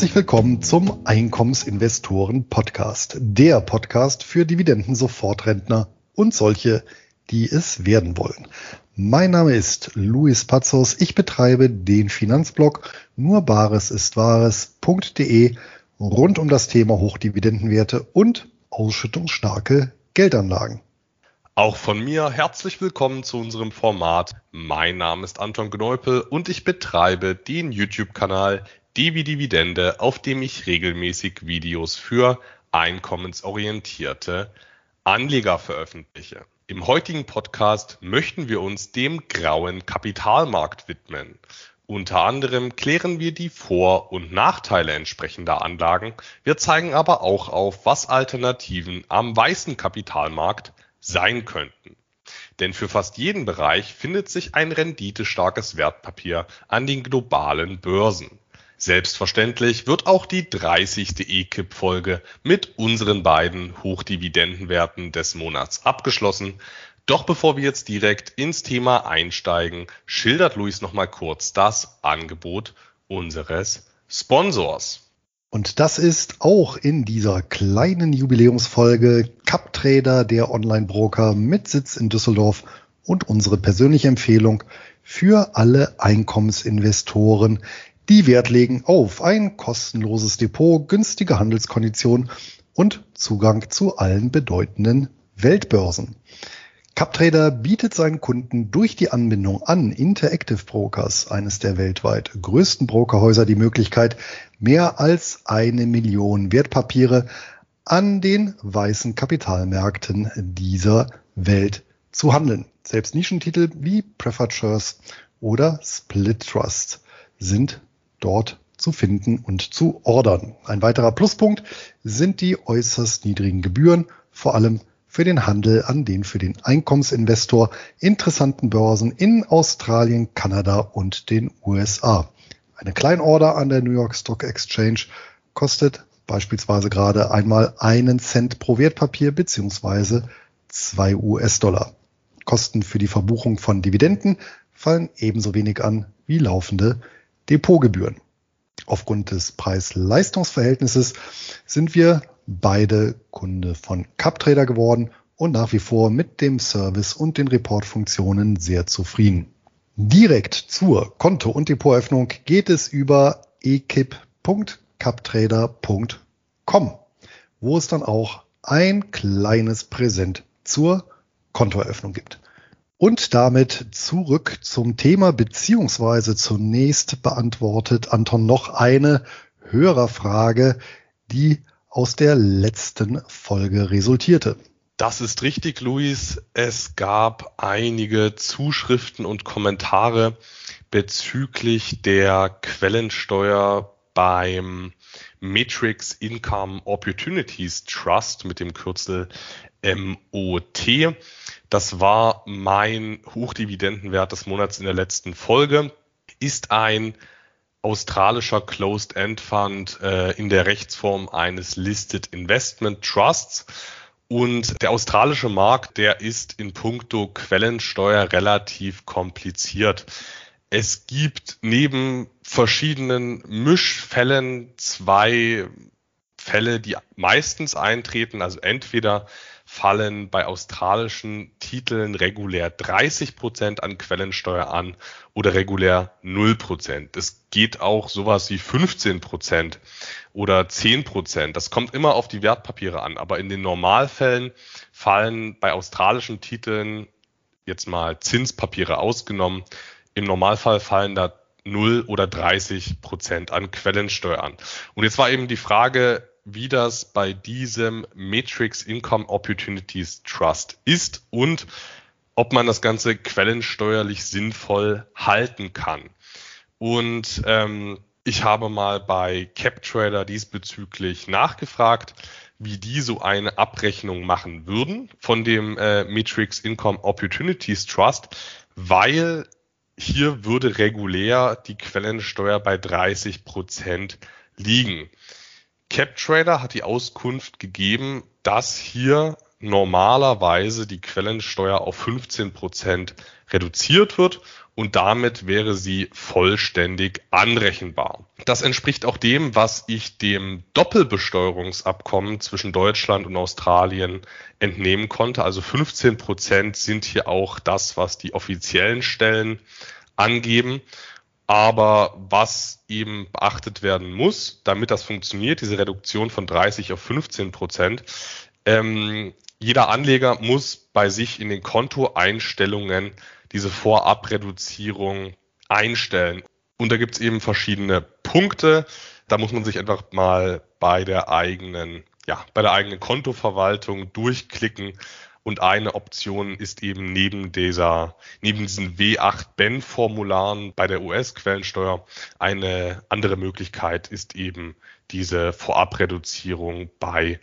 Herzlich willkommen zum Einkommensinvestoren Podcast, der Podcast für Dividenden-Sofortrentner und solche, die es werden wollen. Mein Name ist Luis Pazos. Ich betreibe den Finanzblog nur bares ist wahres.de rund um das Thema Hochdividendenwerte und ausschüttungsstarke Geldanlagen. Auch von mir herzlich willkommen zu unserem Format. Mein Name ist Anton Gneupel und ich betreibe den YouTube-Kanal Devi Dividende, auf dem ich regelmäßig Videos für einkommensorientierte Anleger veröffentliche. Im heutigen Podcast möchten wir uns dem grauen Kapitalmarkt widmen. Unter anderem klären wir die Vor- und Nachteile entsprechender Anlagen. Wir zeigen aber auch auf, was Alternativen am weißen Kapitalmarkt sein könnten. Denn für fast jeden Bereich findet sich ein renditestarkes Wertpapier an den globalen Börsen. Selbstverständlich wird auch die 30. EKIP-Folge mit unseren beiden Hochdividendenwerten des Monats abgeschlossen. Doch bevor wir jetzt direkt ins Thema einsteigen, schildert Luis nochmal kurz das Angebot unseres Sponsors. Und das ist auch in dieser kleinen Jubiläumsfolge CupTrader, der Online-Broker mit Sitz in Düsseldorf und unsere persönliche Empfehlung für alle Einkommensinvestoren, die Wert legen auf ein kostenloses Depot, günstige Handelskonditionen und Zugang zu allen bedeutenden Weltbörsen. CupTrader bietet seinen Kunden durch die Anbindung an Interactive Brokers, eines der weltweit größten Brokerhäuser, die Möglichkeit, mehr als eine Million Wertpapiere an den weißen Kapitalmärkten dieser Welt zu handeln. Selbst Nischentitel wie Preferred Shares oder Split Trust sind dort zu finden und zu ordern. Ein weiterer Pluspunkt sind die äußerst niedrigen Gebühren, vor allem für den Handel an den für den Einkommensinvestor interessanten Börsen in Australien, Kanada und den USA. Eine Kleinorder an der New York Stock Exchange kostet beispielsweise gerade einmal einen Cent pro Wertpapier beziehungsweise zwei US-Dollar. Kosten für die Verbuchung von Dividenden fallen ebenso wenig an wie laufende Depotgebühren. Aufgrund des Preis-Leistungs-Verhältnisses sind wir beide Kunde von CupTrader geworden und nach wie vor mit dem Service und den Reportfunktionen sehr zufrieden. Direkt zur Konto- und Depoteröffnung geht es über ekip.captrader.com, wo es dann auch ein kleines Präsent zur Kontoeröffnung gibt. Und damit zurück zum Thema, beziehungsweise zunächst beantwortet Anton noch eine Hörerfrage, die aus der letzten Folge resultierte. Das ist richtig, Luis. Es gab einige Zuschriften und Kommentare bezüglich der Quellensteuer beim Matrix Income Opportunities Trust mit dem Kürzel MOT. Das war mein Hochdividendenwert des Monats in der letzten Folge. Ist ein australischer Closed-End Fund äh, in der Rechtsform eines Listed Investment Trusts. Und der australische Markt, der ist in puncto Quellensteuer relativ kompliziert. Es gibt neben verschiedenen Mischfällen zwei Fälle, die meistens eintreten. Also entweder fallen bei australischen Titeln regulär 30 Prozent an Quellensteuer an oder regulär 0 Prozent. Es geht auch sowas wie 15 Prozent oder 10 Prozent. Das kommt immer auf die Wertpapiere an. Aber in den Normalfällen fallen bei australischen Titeln jetzt mal Zinspapiere ausgenommen. Im Normalfall fallen da 0 oder 30 Prozent an Quellensteuer an. Und jetzt war eben die Frage, wie das bei diesem Matrix Income Opportunities Trust ist und ob man das Ganze quellensteuerlich sinnvoll halten kann. Und ähm, ich habe mal bei CapTrader diesbezüglich nachgefragt, wie die so eine Abrechnung machen würden von dem äh, Matrix Income Opportunities Trust, weil hier würde regulär die Quellensteuer bei 30 Prozent liegen. CapTrader hat die Auskunft gegeben, dass hier normalerweise die Quellensteuer auf 15 Prozent reduziert wird und damit wäre sie vollständig anrechenbar. Das entspricht auch dem, was ich dem Doppelbesteuerungsabkommen zwischen Deutschland und Australien entnehmen konnte. Also 15 Prozent sind hier auch das, was die offiziellen Stellen angeben. Aber was eben beachtet werden muss, damit das funktioniert, diese Reduktion von 30 auf 15 Prozent, ähm, jeder Anleger muss bei sich in den Kontoeinstellungen diese Vorabreduzierung einstellen. Und da gibt es eben verschiedene Punkte. Da muss man sich einfach mal bei der eigenen, ja, bei der eigenen Kontoverwaltung durchklicken. Und eine Option ist eben neben dieser, neben diesen W8-Ben-Formularen bei der US-Quellensteuer eine andere Möglichkeit ist eben diese Vorabreduzierung bei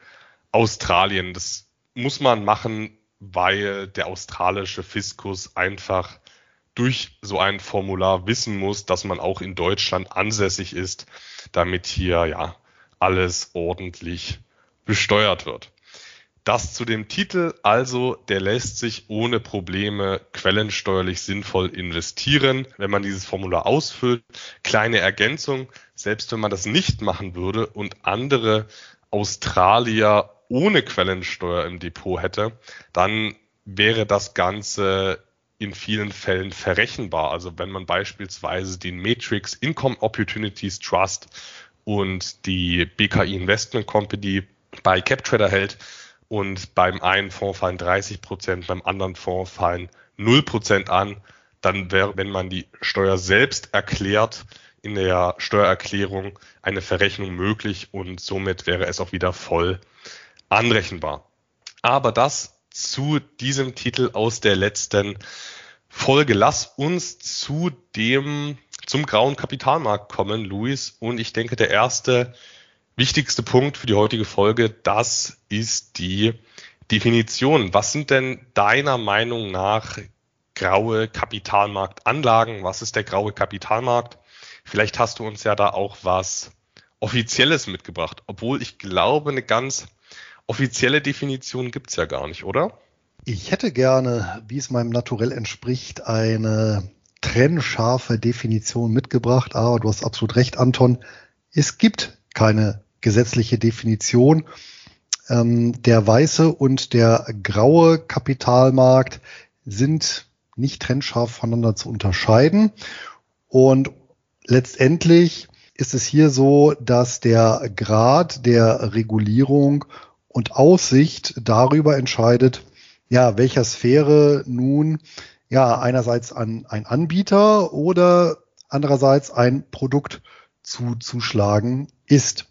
Australien. Das muss man machen, weil der australische Fiskus einfach durch so ein Formular wissen muss, dass man auch in Deutschland ansässig ist, damit hier ja alles ordentlich besteuert wird. Das zu dem Titel, also der lässt sich ohne Probleme quellensteuerlich sinnvoll investieren, wenn man dieses Formular ausfüllt. Kleine Ergänzung, selbst wenn man das nicht machen würde und andere Australier ohne Quellensteuer im Depot hätte, dann wäre das Ganze in vielen Fällen verrechenbar. Also wenn man beispielsweise den Matrix Income Opportunities Trust und die BKI Investment Company bei CapTrader hält und beim einen Fonds fallen 30 Prozent, beim anderen Fonds fallen 0 Prozent an, dann wäre, wenn man die Steuer selbst erklärt, in der Steuererklärung eine Verrechnung möglich und somit wäre es auch wieder voll anrechenbar. Aber das zu diesem Titel aus der letzten Folge. Lass uns zu dem, zum grauen Kapitalmarkt kommen, Luis. Und ich denke, der erste wichtigste Punkt für die heutige Folge, das ist die Definition. Was sind denn deiner Meinung nach graue Kapitalmarktanlagen? Was ist der graue Kapitalmarkt? Vielleicht hast du uns ja da auch was Offizielles mitgebracht, obwohl ich glaube, eine ganz offizielle Definition gibt's ja gar nicht, oder? Ich hätte gerne, wie es meinem Naturell entspricht, eine trennscharfe Definition mitgebracht, aber du hast absolut recht, Anton. Es gibt keine gesetzliche Definition. Ähm, der weiße und der graue Kapitalmarkt sind nicht trennscharf voneinander zu unterscheiden. Und letztendlich ist es hier so, dass der Grad der Regulierung und Aussicht darüber entscheidet, ja, welcher Sphäre nun ja einerseits an ein Anbieter oder andererseits ein Produkt zuzuschlagen ist.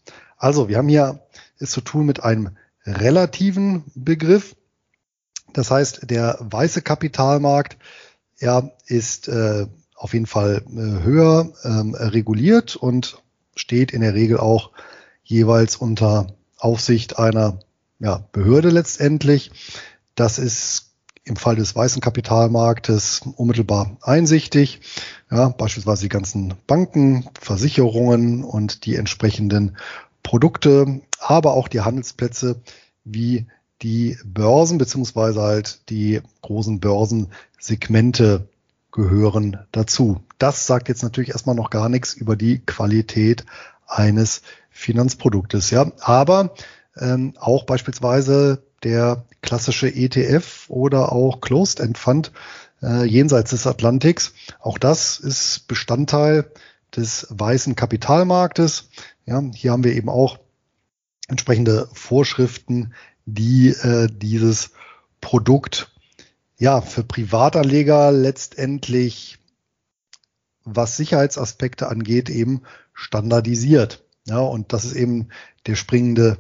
Also wir haben hier es zu tun mit einem relativen Begriff. Das heißt, der weiße Kapitalmarkt ja, ist äh, auf jeden Fall äh, höher ähm, reguliert und steht in der Regel auch jeweils unter Aufsicht einer ja, Behörde letztendlich. Das ist im Fall des weißen Kapitalmarktes unmittelbar einsichtig. Ja, beispielsweise die ganzen Banken, Versicherungen und die entsprechenden Produkte, aber auch die Handelsplätze wie die Börsen beziehungsweise halt die großen Börsensegmente gehören dazu. Das sagt jetzt natürlich erstmal noch gar nichts über die Qualität eines Finanzproduktes, ja. Aber ähm, auch beispielsweise der klassische ETF oder auch Closed End Fund äh, jenseits des Atlantiks. Auch das ist Bestandteil des weißen Kapitalmarktes. Ja, hier haben wir eben auch entsprechende Vorschriften, die äh, dieses Produkt ja für Privatanleger letztendlich, was Sicherheitsaspekte angeht, eben standardisiert. Ja, und das ist eben der springende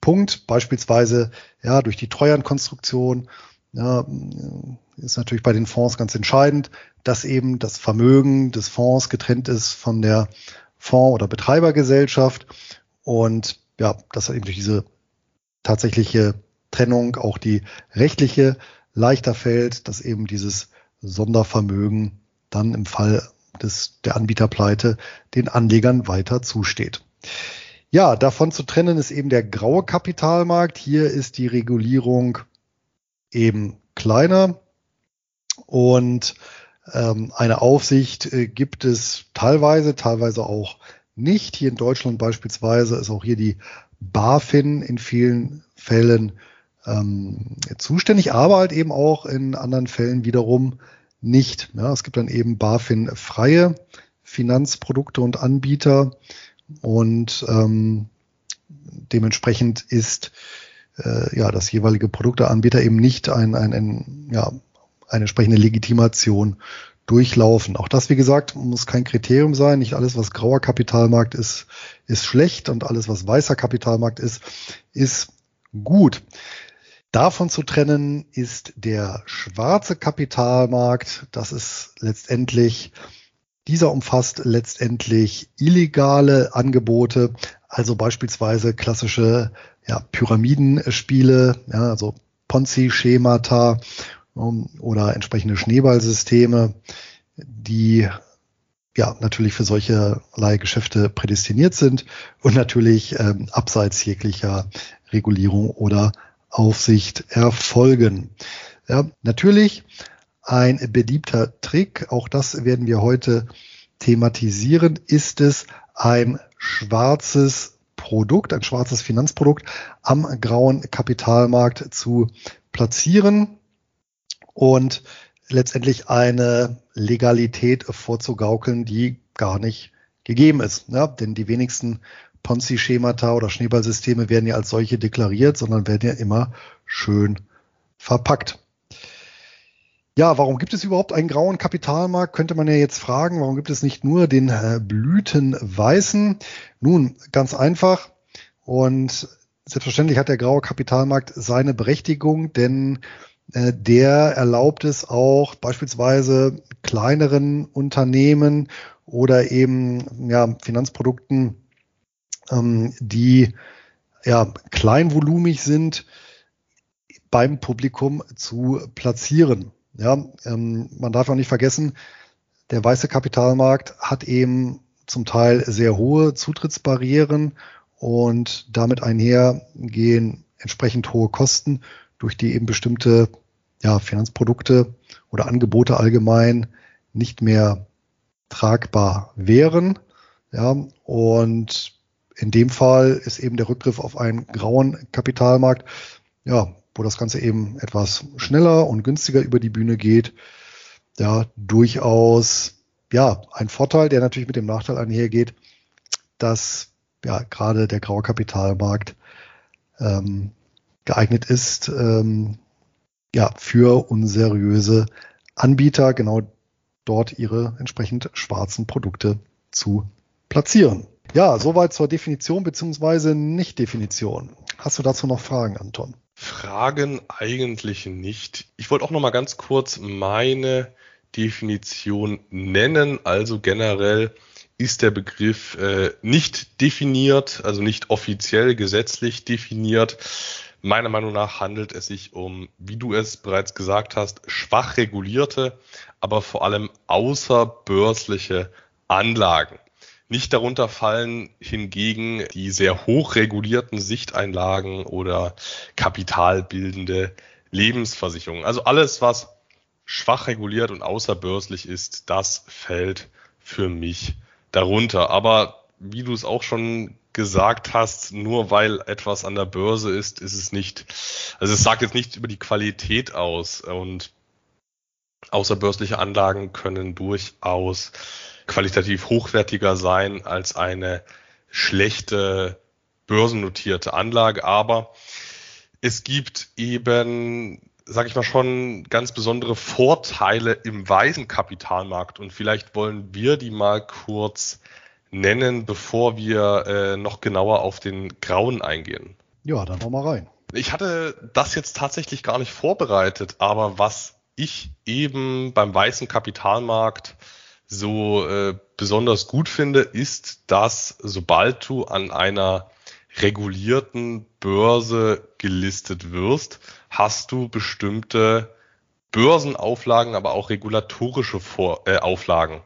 Punkt, beispielsweise ja durch die Treuhandkonstruktion, ja, ist natürlich bei den Fonds ganz entscheidend, dass eben das Vermögen des Fonds getrennt ist von der Fonds- oder Betreibergesellschaft und ja, dass eben durch diese tatsächliche Trennung auch die rechtliche leichter fällt, dass eben dieses Sondervermögen dann im Fall des, der Anbieterpleite den Anlegern weiter zusteht. Ja, davon zu trennen ist eben der graue Kapitalmarkt. Hier ist die Regulierung eben kleiner und ähm, eine Aufsicht äh, gibt es teilweise, teilweise auch nicht. Hier in Deutschland beispielsweise ist auch hier die BaFin in vielen Fällen ähm, zuständig, aber halt eben auch in anderen Fällen wiederum nicht. Ja, es gibt dann eben BaFin-freie Finanzprodukte und Anbieter und ähm, dementsprechend ist äh, ja das jeweilige Produkteanbieter eben nicht ein, ein, ein ja, eine entsprechende Legitimation durchlaufen. Auch das, wie gesagt, muss kein Kriterium sein. Nicht alles, was grauer Kapitalmarkt ist, ist schlecht und alles, was weißer Kapitalmarkt ist, ist gut. Davon zu trennen ist der schwarze Kapitalmarkt. Das ist letztendlich, dieser umfasst letztendlich illegale Angebote, also beispielsweise klassische ja, Pyramidenspiele, ja, also Ponzi-Schemata oder entsprechende Schneeballsysteme, die ja natürlich für solche Geschäfte prädestiniert sind und natürlich ähm, abseits jeglicher Regulierung oder Aufsicht erfolgen. Ja, natürlich ein beliebter Trick, auch das werden wir heute thematisieren, ist es ein schwarzes Produkt, ein schwarzes Finanzprodukt am grauen Kapitalmarkt zu platzieren und letztendlich eine Legalität vorzugaukeln, die gar nicht gegeben ist. Ja, denn die wenigsten Ponzi-Schemata oder Schneeballsysteme werden ja als solche deklariert, sondern werden ja immer schön verpackt. Ja, warum gibt es überhaupt einen grauen Kapitalmarkt? Könnte man ja jetzt fragen. Warum gibt es nicht nur den äh, blütenweißen? Nun, ganz einfach. Und selbstverständlich hat der graue Kapitalmarkt seine Berechtigung, denn der erlaubt es auch beispielsweise kleineren Unternehmen oder eben ja, Finanzprodukten, ähm, die ja, kleinvolumig sind, beim Publikum zu platzieren. Ja, ähm, man darf auch nicht vergessen, der weiße Kapitalmarkt hat eben zum Teil sehr hohe Zutrittsbarrieren und damit einher gehen entsprechend hohe Kosten, durch die eben bestimmte ja, Finanzprodukte oder Angebote allgemein nicht mehr tragbar wären. Ja, und in dem Fall ist eben der Rückgriff auf einen grauen Kapitalmarkt, ja, wo das Ganze eben etwas schneller und günstiger über die Bühne geht, ja, durchaus, ja, ein Vorteil, der natürlich mit dem Nachteil einhergeht, dass ja gerade der graue Kapitalmarkt ähm, geeignet ist, ähm, ja, für unseriöse Anbieter genau dort ihre entsprechend schwarzen Produkte zu platzieren. Ja, soweit zur Definition beziehungsweise Nicht-Definition. Hast du dazu noch Fragen, Anton? Fragen eigentlich nicht. Ich wollte auch noch mal ganz kurz meine Definition nennen. Also generell ist der Begriff äh, nicht definiert, also nicht offiziell gesetzlich definiert. Meiner Meinung nach handelt es sich um, wie du es bereits gesagt hast, schwach regulierte, aber vor allem außerbörsliche Anlagen. Nicht darunter fallen hingegen die sehr hoch regulierten Sichteinlagen oder kapitalbildende Lebensversicherungen. Also alles, was schwach reguliert und außerbörslich ist, das fällt für mich darunter. Aber wie du es auch schon gesagt hast, nur weil etwas an der Börse ist, ist es nicht, also es sagt jetzt nichts über die Qualität aus und außerbörsliche Anlagen können durchaus qualitativ hochwertiger sein als eine schlechte börsennotierte Anlage, aber es gibt eben, sage ich mal schon, ganz besondere Vorteile im weißen Kapitalmarkt und vielleicht wollen wir die mal kurz nennen, bevor wir äh, noch genauer auf den grauen eingehen. Ja, dann noch mal rein. Ich hatte das jetzt tatsächlich gar nicht vorbereitet, aber was ich eben beim weißen Kapitalmarkt so äh, besonders gut finde, ist, dass sobald du an einer regulierten Börse gelistet wirst, hast du bestimmte Börsenauflagen, aber auch regulatorische Vor äh, Auflagen.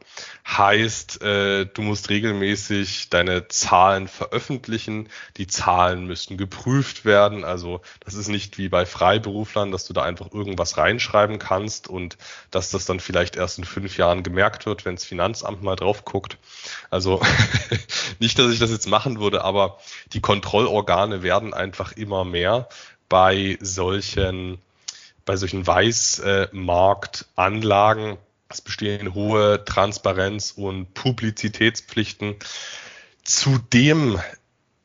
Heißt, äh, du musst regelmäßig deine Zahlen veröffentlichen. Die Zahlen müssen geprüft werden. Also das ist nicht wie bei Freiberuflern, dass du da einfach irgendwas reinschreiben kannst und dass das dann vielleicht erst in fünf Jahren gemerkt wird, wenn das Finanzamt mal drauf guckt. Also nicht, dass ich das jetzt machen würde, aber die Kontrollorgane werden einfach immer mehr bei solchen bei solchen Weißmarktanlagen. Es bestehen hohe Transparenz- und Publizitätspflichten. Zudem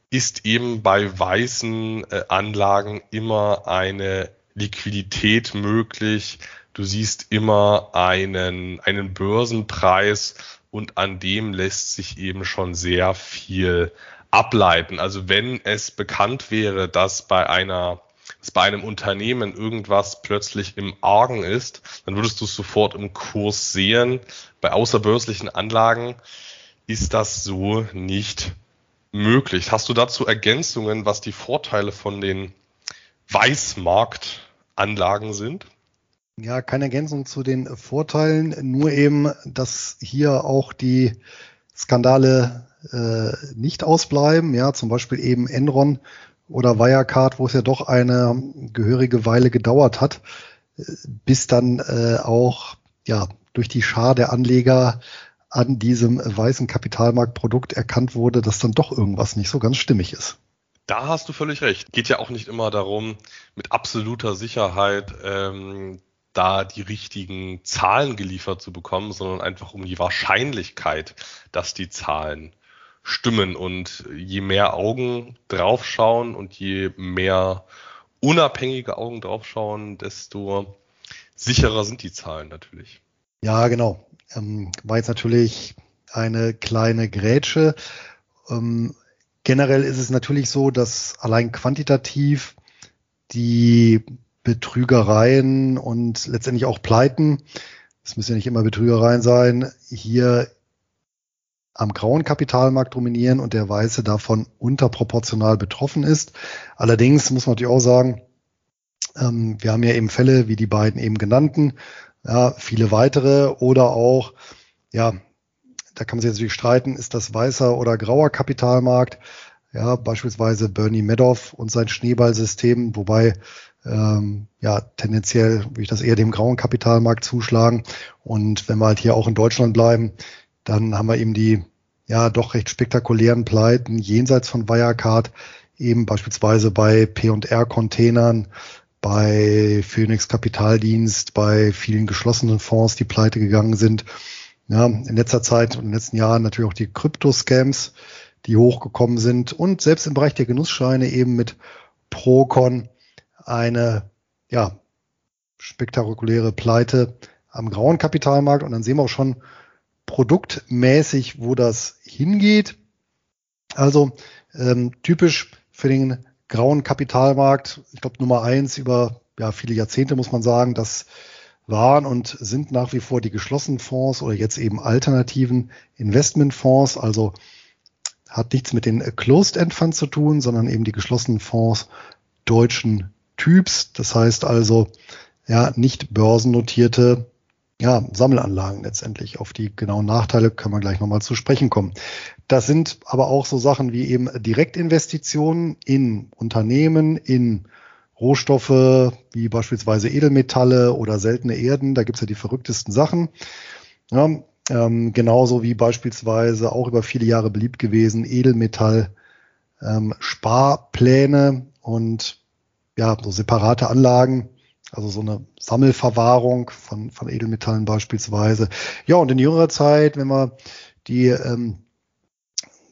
ist eben bei weißen äh, Anlagen immer eine Liquidität möglich. Du siehst immer einen, einen Börsenpreis und an dem lässt sich eben schon sehr viel ableiten. Also wenn es bekannt wäre, dass bei einer dass bei einem Unternehmen irgendwas plötzlich im Argen ist, dann würdest du es sofort im Kurs sehen. Bei außerbörslichen Anlagen ist das so nicht möglich. Hast du dazu Ergänzungen, was die Vorteile von den Weißmarktanlagen sind? Ja, keine Ergänzung zu den Vorteilen, nur eben, dass hier auch die Skandale äh, nicht ausbleiben. Ja, zum Beispiel eben Enron oder Wirecard, wo es ja doch eine gehörige Weile gedauert hat, bis dann äh, auch ja durch die Schar der Anleger an diesem weißen Kapitalmarktprodukt erkannt wurde, dass dann doch irgendwas nicht so ganz stimmig ist. Da hast du völlig recht. Geht ja auch nicht immer darum, mit absoluter Sicherheit ähm, da die richtigen Zahlen geliefert zu bekommen, sondern einfach um die Wahrscheinlichkeit, dass die Zahlen stimmen. Und je mehr Augen draufschauen und je mehr unabhängige Augen draufschauen, desto sicherer sind die Zahlen natürlich. Ja, genau. Ähm, war jetzt natürlich eine kleine Grätsche. Ähm, generell ist es natürlich so, dass allein quantitativ die Betrügereien und letztendlich auch Pleiten, es müssen ja nicht immer Betrügereien sein, hier am grauen Kapitalmarkt dominieren und der Weiße davon unterproportional betroffen ist. Allerdings muss man natürlich auch sagen, ähm, wir haben ja eben Fälle wie die beiden eben genannten, ja, viele weitere oder auch, ja, da kann man sich natürlich streiten, ist das weißer oder grauer Kapitalmarkt? Ja, beispielsweise Bernie Madoff und sein Schneeballsystem, wobei ähm, ja tendenziell würde ich das eher dem grauen Kapitalmarkt zuschlagen. Und wenn wir halt hier auch in Deutschland bleiben, dann haben wir eben die ja doch recht spektakulären Pleiten jenseits von Wirecard, eben beispielsweise bei P&R-Containern, bei Phoenix Kapitaldienst, bei vielen geschlossenen Fonds, die pleite gegangen sind. Ja, in letzter Zeit und in den letzten Jahren natürlich auch die Krypto-Scams, die hochgekommen sind und selbst im Bereich der Genussscheine eben mit Procon eine ja, spektakuläre Pleite am grauen Kapitalmarkt. Und dann sehen wir auch schon, produktmäßig, wo das hingeht. Also ähm, typisch für den grauen Kapitalmarkt, ich glaube Nummer eins über ja, viele Jahrzehnte muss man sagen, das waren und sind nach wie vor die geschlossenen Fonds oder jetzt eben alternativen Investmentfonds. Also hat nichts mit den Closed-End Funds zu tun, sondern eben die geschlossenen Fonds deutschen Typs. Das heißt also, ja, nicht börsennotierte ja, Sammelanlagen letztendlich. Auf die genauen Nachteile können wir gleich nochmal zu sprechen kommen. Das sind aber auch so Sachen wie eben Direktinvestitionen in Unternehmen, in Rohstoffe wie beispielsweise Edelmetalle oder seltene Erden. Da gibt's ja die verrücktesten Sachen. Ja, ähm, genauso wie beispielsweise auch über viele Jahre beliebt gewesen Edelmetall ähm, Sparpläne und ja, so separate Anlagen, also so eine Sammelverwahrung von, von Edelmetallen beispielsweise. Ja, und in jüngerer Zeit, wenn wir die ähm,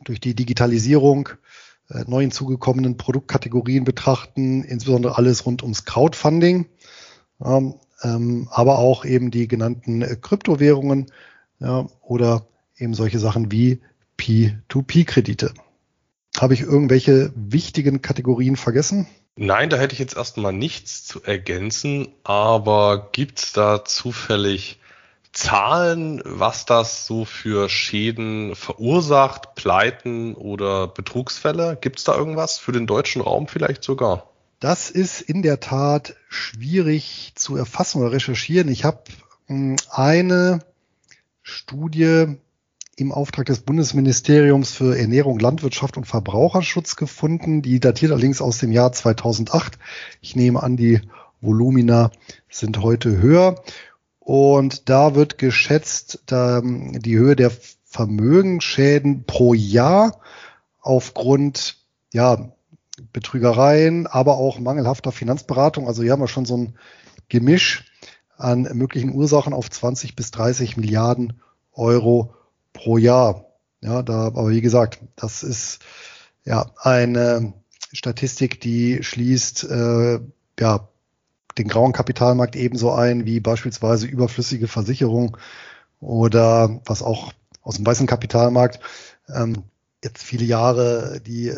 durch die Digitalisierung äh, neu hinzugekommenen Produktkategorien betrachten, insbesondere alles rund ums Crowdfunding, ähm, ähm, aber auch eben die genannten äh, Kryptowährungen ja, oder eben solche Sachen wie P2P-Kredite. Habe ich irgendwelche wichtigen Kategorien vergessen? Nein, da hätte ich jetzt erstmal nichts zu ergänzen, aber gibt es da zufällig Zahlen, was das so für Schäden verursacht, Pleiten oder Betrugsfälle? Gibt es da irgendwas für den deutschen Raum vielleicht sogar? Das ist in der Tat schwierig zu erfassen oder recherchieren. Ich habe hm, eine Studie im Auftrag des Bundesministeriums für Ernährung, Landwirtschaft und Verbraucherschutz gefunden. Die datiert allerdings aus dem Jahr 2008. Ich nehme an, die Volumina sind heute höher. Und da wird geschätzt, da die Höhe der Vermögensschäden pro Jahr aufgrund ja, Betrügereien, aber auch mangelhafter Finanzberatung. Also hier haben wir schon so ein Gemisch an möglichen Ursachen auf 20 bis 30 Milliarden Euro pro Jahr. Ja, da, aber wie gesagt, das ist ja eine Statistik, die schließt äh, ja den grauen Kapitalmarkt ebenso ein wie beispielsweise überflüssige Versicherung oder was auch aus dem weißen Kapitalmarkt ähm, jetzt viele Jahre die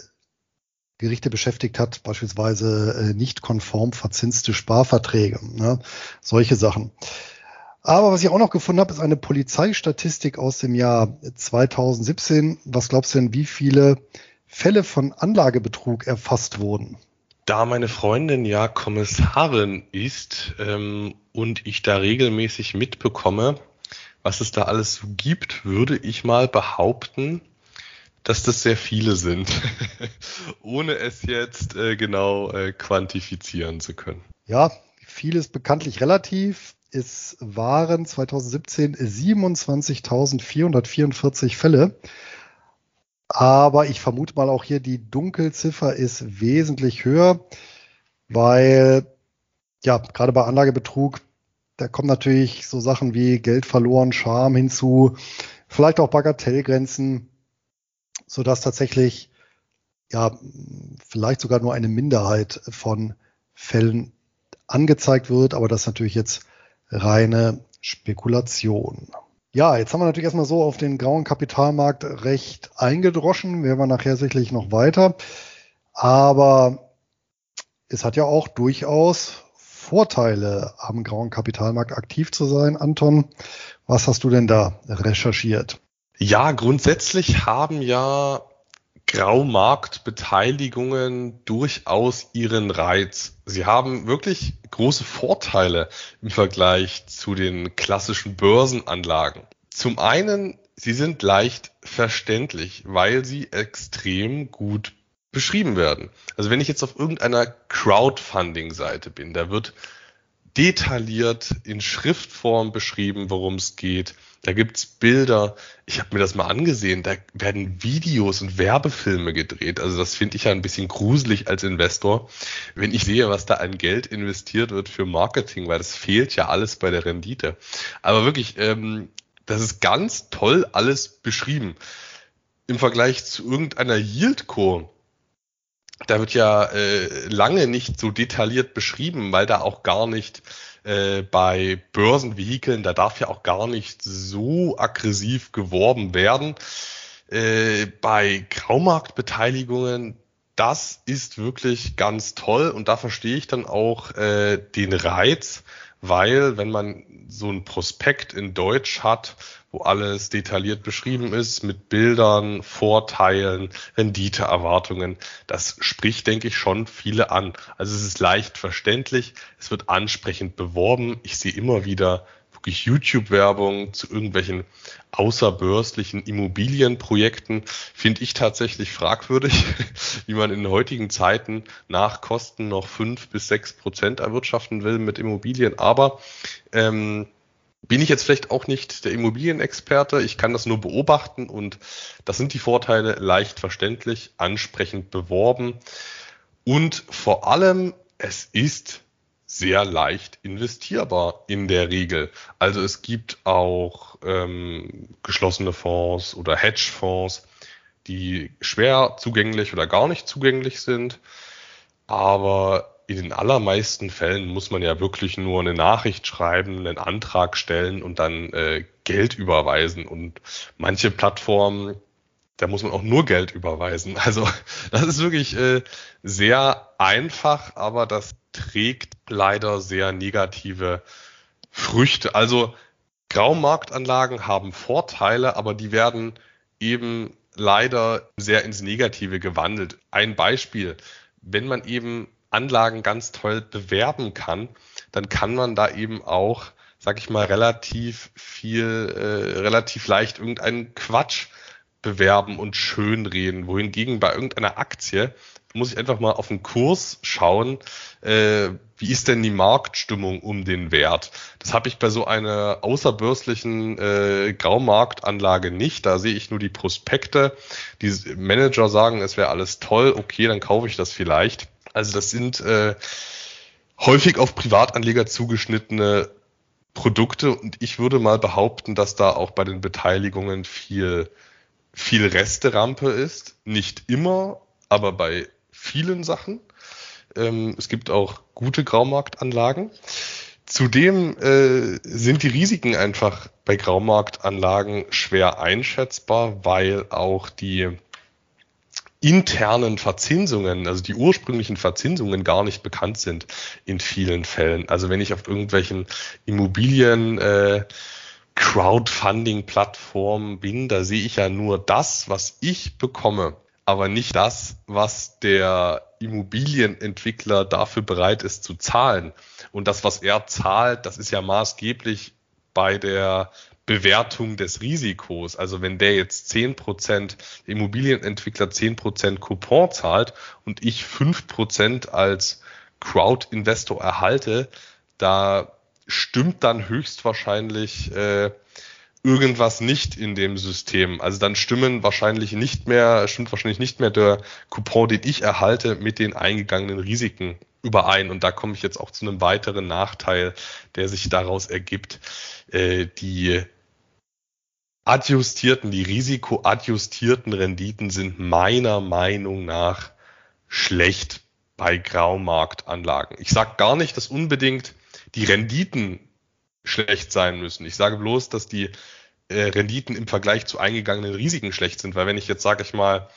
Gerichte beschäftigt hat, beispielsweise äh, nicht konform verzinste Sparverträge, ne? solche Sachen. Aber was ich auch noch gefunden habe, ist eine Polizeistatistik aus dem Jahr 2017. Was glaubst du denn, wie viele Fälle von Anlagebetrug erfasst wurden? Da meine Freundin ja Kommissarin ist ähm, und ich da regelmäßig mitbekomme, was es da alles so gibt, würde ich mal behaupten, dass das sehr viele sind, ohne es jetzt äh, genau äh, quantifizieren zu können. Ja, viel ist bekanntlich relativ. Es waren 2017 27.444 Fälle. Aber ich vermute mal auch hier, die Dunkelziffer ist wesentlich höher, weil ja, gerade bei Anlagebetrug, da kommen natürlich so Sachen wie Geld verloren, Scham hinzu, vielleicht auch Bagatellgrenzen, sodass tatsächlich ja vielleicht sogar nur eine Minderheit von Fällen angezeigt wird, aber das ist natürlich jetzt reine Spekulation. Ja, jetzt haben wir natürlich erstmal so auf den grauen Kapitalmarkt recht eingedroschen. Werden wir nachher sicherlich noch weiter. Aber es hat ja auch durchaus Vorteile, am grauen Kapitalmarkt aktiv zu sein. Anton, was hast du denn da recherchiert? Ja, grundsätzlich haben ja Graumarktbeteiligungen durchaus ihren Reiz. Sie haben wirklich große Vorteile im Vergleich zu den klassischen Börsenanlagen. Zum einen, sie sind leicht verständlich, weil sie extrem gut beschrieben werden. Also wenn ich jetzt auf irgendeiner Crowdfunding-Seite bin, da wird detailliert in Schriftform beschrieben, worum es geht. Da gibt's Bilder. Ich habe mir das mal angesehen. Da werden Videos und Werbefilme gedreht. Also das finde ich ja ein bisschen gruselig als Investor, wenn ich sehe, was da an Geld investiert wird für Marketing, weil das fehlt ja alles bei der Rendite. Aber wirklich, ähm, das ist ganz toll alles beschrieben. Im Vergleich zu irgendeiner Yieldco da wird ja äh, lange nicht so detailliert beschrieben, weil da auch gar nicht äh, bei Börsenvehikeln, da darf ja auch gar nicht so aggressiv geworben werden. Äh, bei Graumarktbeteiligungen, das ist wirklich ganz toll und da verstehe ich dann auch äh, den Reiz, weil wenn man so ein Prospekt in Deutsch hat, wo alles detailliert beschrieben ist mit Bildern, Vorteilen, Renditeerwartungen. Das spricht, denke ich, schon viele an. Also es ist leicht verständlich, es wird ansprechend beworben. Ich sehe immer wieder wirklich YouTube-Werbung zu irgendwelchen außerbörslichen Immobilienprojekten finde ich tatsächlich fragwürdig, wie man in heutigen Zeiten nach Kosten noch fünf bis sechs Prozent erwirtschaften will mit Immobilien. Aber ähm, bin ich jetzt vielleicht auch nicht der Immobilienexperte. Ich kann das nur beobachten und das sind die Vorteile leicht verständlich, ansprechend beworben und vor allem es ist sehr leicht investierbar in der Regel. Also es gibt auch ähm, geschlossene Fonds oder Hedgefonds, die schwer zugänglich oder gar nicht zugänglich sind. Aber in den allermeisten Fällen muss man ja wirklich nur eine Nachricht schreiben, einen Antrag stellen und dann äh, Geld überweisen. Und manche Plattformen, da muss man auch nur Geld überweisen. Also das ist wirklich äh, sehr einfach, aber das trägt leider sehr negative Früchte. Also Graumarktanlagen haben Vorteile, aber die werden eben leider sehr ins Negative gewandelt. Ein Beispiel, wenn man eben Anlagen ganz toll bewerben kann, dann kann man da eben auch, sag ich mal, relativ viel, äh, relativ leicht irgendeinen Quatsch bewerben und schönreden. Wohingegen bei irgendeiner Aktie muss ich einfach mal auf den Kurs schauen, äh, wie ist denn die Marktstimmung um den Wert. Das habe ich bei so einer außerbörslichen äh, Graumarktanlage nicht. Da sehe ich nur die Prospekte. Die Manager sagen, es wäre alles toll, okay, dann kaufe ich das vielleicht. Also das sind äh, häufig auf Privatanleger zugeschnittene Produkte und ich würde mal behaupten, dass da auch bei den Beteiligungen viel, viel Resterampe ist. Nicht immer, aber bei vielen Sachen. Ähm, es gibt auch gute Graumarktanlagen. Zudem äh, sind die Risiken einfach bei Graumarktanlagen schwer einschätzbar, weil auch die internen Verzinsungen, also die ursprünglichen Verzinsungen gar nicht bekannt sind in vielen Fällen. Also wenn ich auf irgendwelchen Immobilien äh, Crowdfunding-Plattformen bin, da sehe ich ja nur das, was ich bekomme, aber nicht das, was der Immobilienentwickler dafür bereit ist zu zahlen. Und das, was er zahlt, das ist ja maßgeblich bei der Bewertung des Risikos. Also wenn der jetzt zehn Prozent Immobilienentwickler zehn Prozent Coupon zahlt und ich fünf Prozent als Crowd-Investor erhalte, da stimmt dann höchstwahrscheinlich äh, irgendwas nicht in dem System. Also dann stimmen wahrscheinlich nicht mehr, stimmt wahrscheinlich nicht mehr der Coupon, den ich erhalte, mit den eingegangenen Risiken überein. Und da komme ich jetzt auch zu einem weiteren Nachteil, der sich daraus ergibt. Äh, die adjustierten, die risikoadjustierten Renditen sind meiner Meinung nach schlecht bei Graumarktanlagen. Ich sage gar nicht, dass unbedingt die Renditen schlecht sein müssen. Ich sage bloß, dass die äh, Renditen im Vergleich zu eingegangenen Risiken schlecht sind, weil wenn ich jetzt, sage ich mal,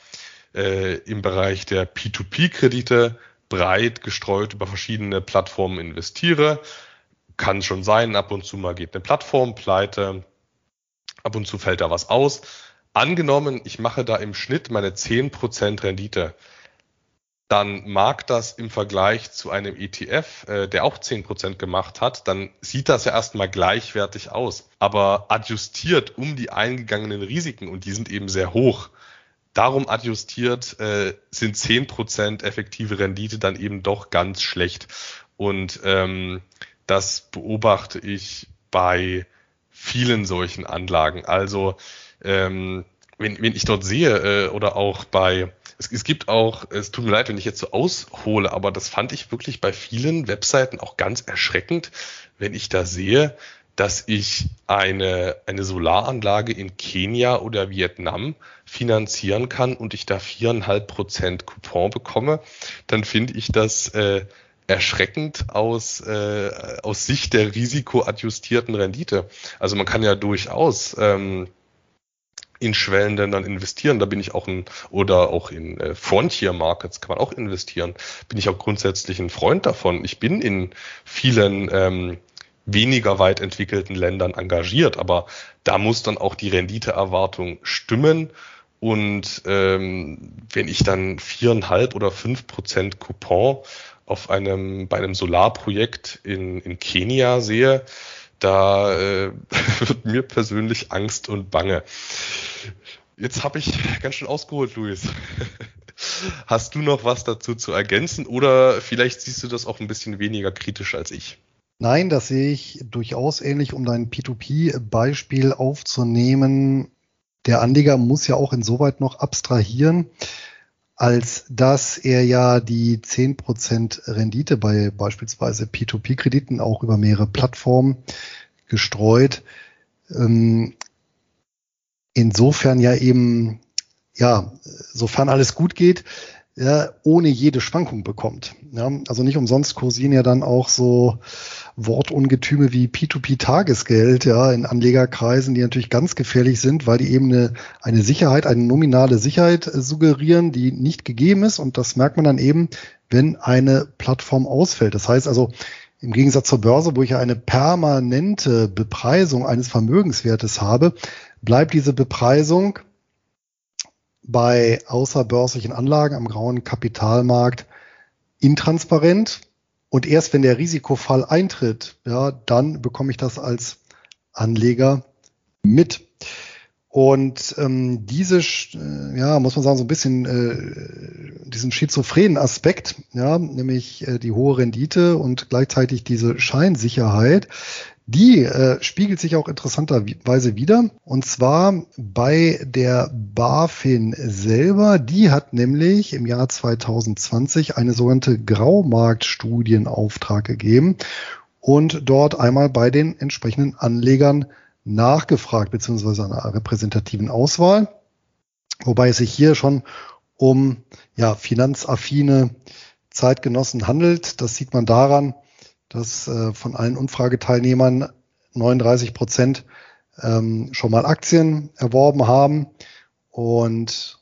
äh, im Bereich der P2P-Kredite breit gestreut über verschiedene Plattformen investiere, kann schon sein, ab und zu mal geht eine Plattform pleite, Ab und zu fällt da was aus. Angenommen, ich mache da im Schnitt meine 10% Rendite, dann mag das im Vergleich zu einem ETF, äh, der auch 10% gemacht hat, dann sieht das ja erstmal gleichwertig aus. Aber adjustiert um die eingegangenen Risiken, und die sind eben sehr hoch, darum adjustiert äh, sind 10% effektive Rendite dann eben doch ganz schlecht. Und ähm, das beobachte ich bei vielen solchen Anlagen. Also ähm, wenn, wenn ich dort sehe äh, oder auch bei es, es gibt auch, es tut mir leid, wenn ich jetzt so aushole, aber das fand ich wirklich bei vielen Webseiten auch ganz erschreckend, wenn ich da sehe, dass ich eine, eine Solaranlage in Kenia oder Vietnam finanzieren kann und ich da viereinhalb Prozent Coupon bekomme, dann finde ich das äh, erschreckend aus, äh, aus Sicht der risikoadjustierten Rendite. Also man kann ja durchaus ähm, in Schwellenländern investieren. Da bin ich auch ein, oder auch in äh, Frontier Markets kann man auch investieren. Bin ich auch grundsätzlich ein Freund davon. Ich bin in vielen ähm, weniger weit entwickelten Ländern engagiert, aber da muss dann auch die Renditeerwartung stimmen. Und ähm, wenn ich dann viereinhalb oder fünf Prozent Coupon auf einem, bei einem Solarprojekt in, in Kenia sehe, da äh, wird mir persönlich Angst und Bange. Jetzt habe ich ganz schön ausgeholt, Luis. Hast du noch was dazu zu ergänzen oder vielleicht siehst du das auch ein bisschen weniger kritisch als ich? Nein, das sehe ich durchaus ähnlich, um dein P2P-Beispiel aufzunehmen. Der Anleger muss ja auch insoweit noch abstrahieren, als dass er ja die 10% Rendite bei beispielsweise P2P-Krediten auch über mehrere Plattformen gestreut, ähm, insofern ja eben, ja, sofern alles gut geht, ja, ohne jede Schwankung bekommt. Ja, also nicht umsonst kursieren ja dann auch so Wortungetüme wie P2P-Tagesgeld, ja, in Anlegerkreisen, die natürlich ganz gefährlich sind, weil die eben eine, eine Sicherheit, eine nominale Sicherheit suggerieren, die nicht gegeben ist. Und das merkt man dann eben, wenn eine Plattform ausfällt. Das heißt also, im Gegensatz zur Börse, wo ich ja eine permanente Bepreisung eines Vermögenswertes habe, bleibt diese Bepreisung bei außerbörslichen Anlagen am grauen Kapitalmarkt intransparent und erst wenn der Risikofall eintritt, ja, dann bekomme ich das als Anleger mit. Und ähm, diese, äh, ja, muss man sagen, so ein bisschen äh, diesen schizophrenen Aspekt, ja, nämlich äh, die hohe Rendite und gleichzeitig diese Scheinsicherheit, die äh, spiegelt sich auch interessanterweise wieder. Und zwar bei der BaFin selber. Die hat nämlich im Jahr 2020 eine sogenannte Graumarktstudienauftrag gegeben und dort einmal bei den entsprechenden Anlegern nachgefragt, beziehungsweise einer repräsentativen Auswahl, wobei es sich hier schon um ja, finanzaffine Zeitgenossen handelt. Das sieht man daran, dass äh, von allen Umfrageteilnehmern 39 Prozent ähm, schon mal Aktien erworben haben und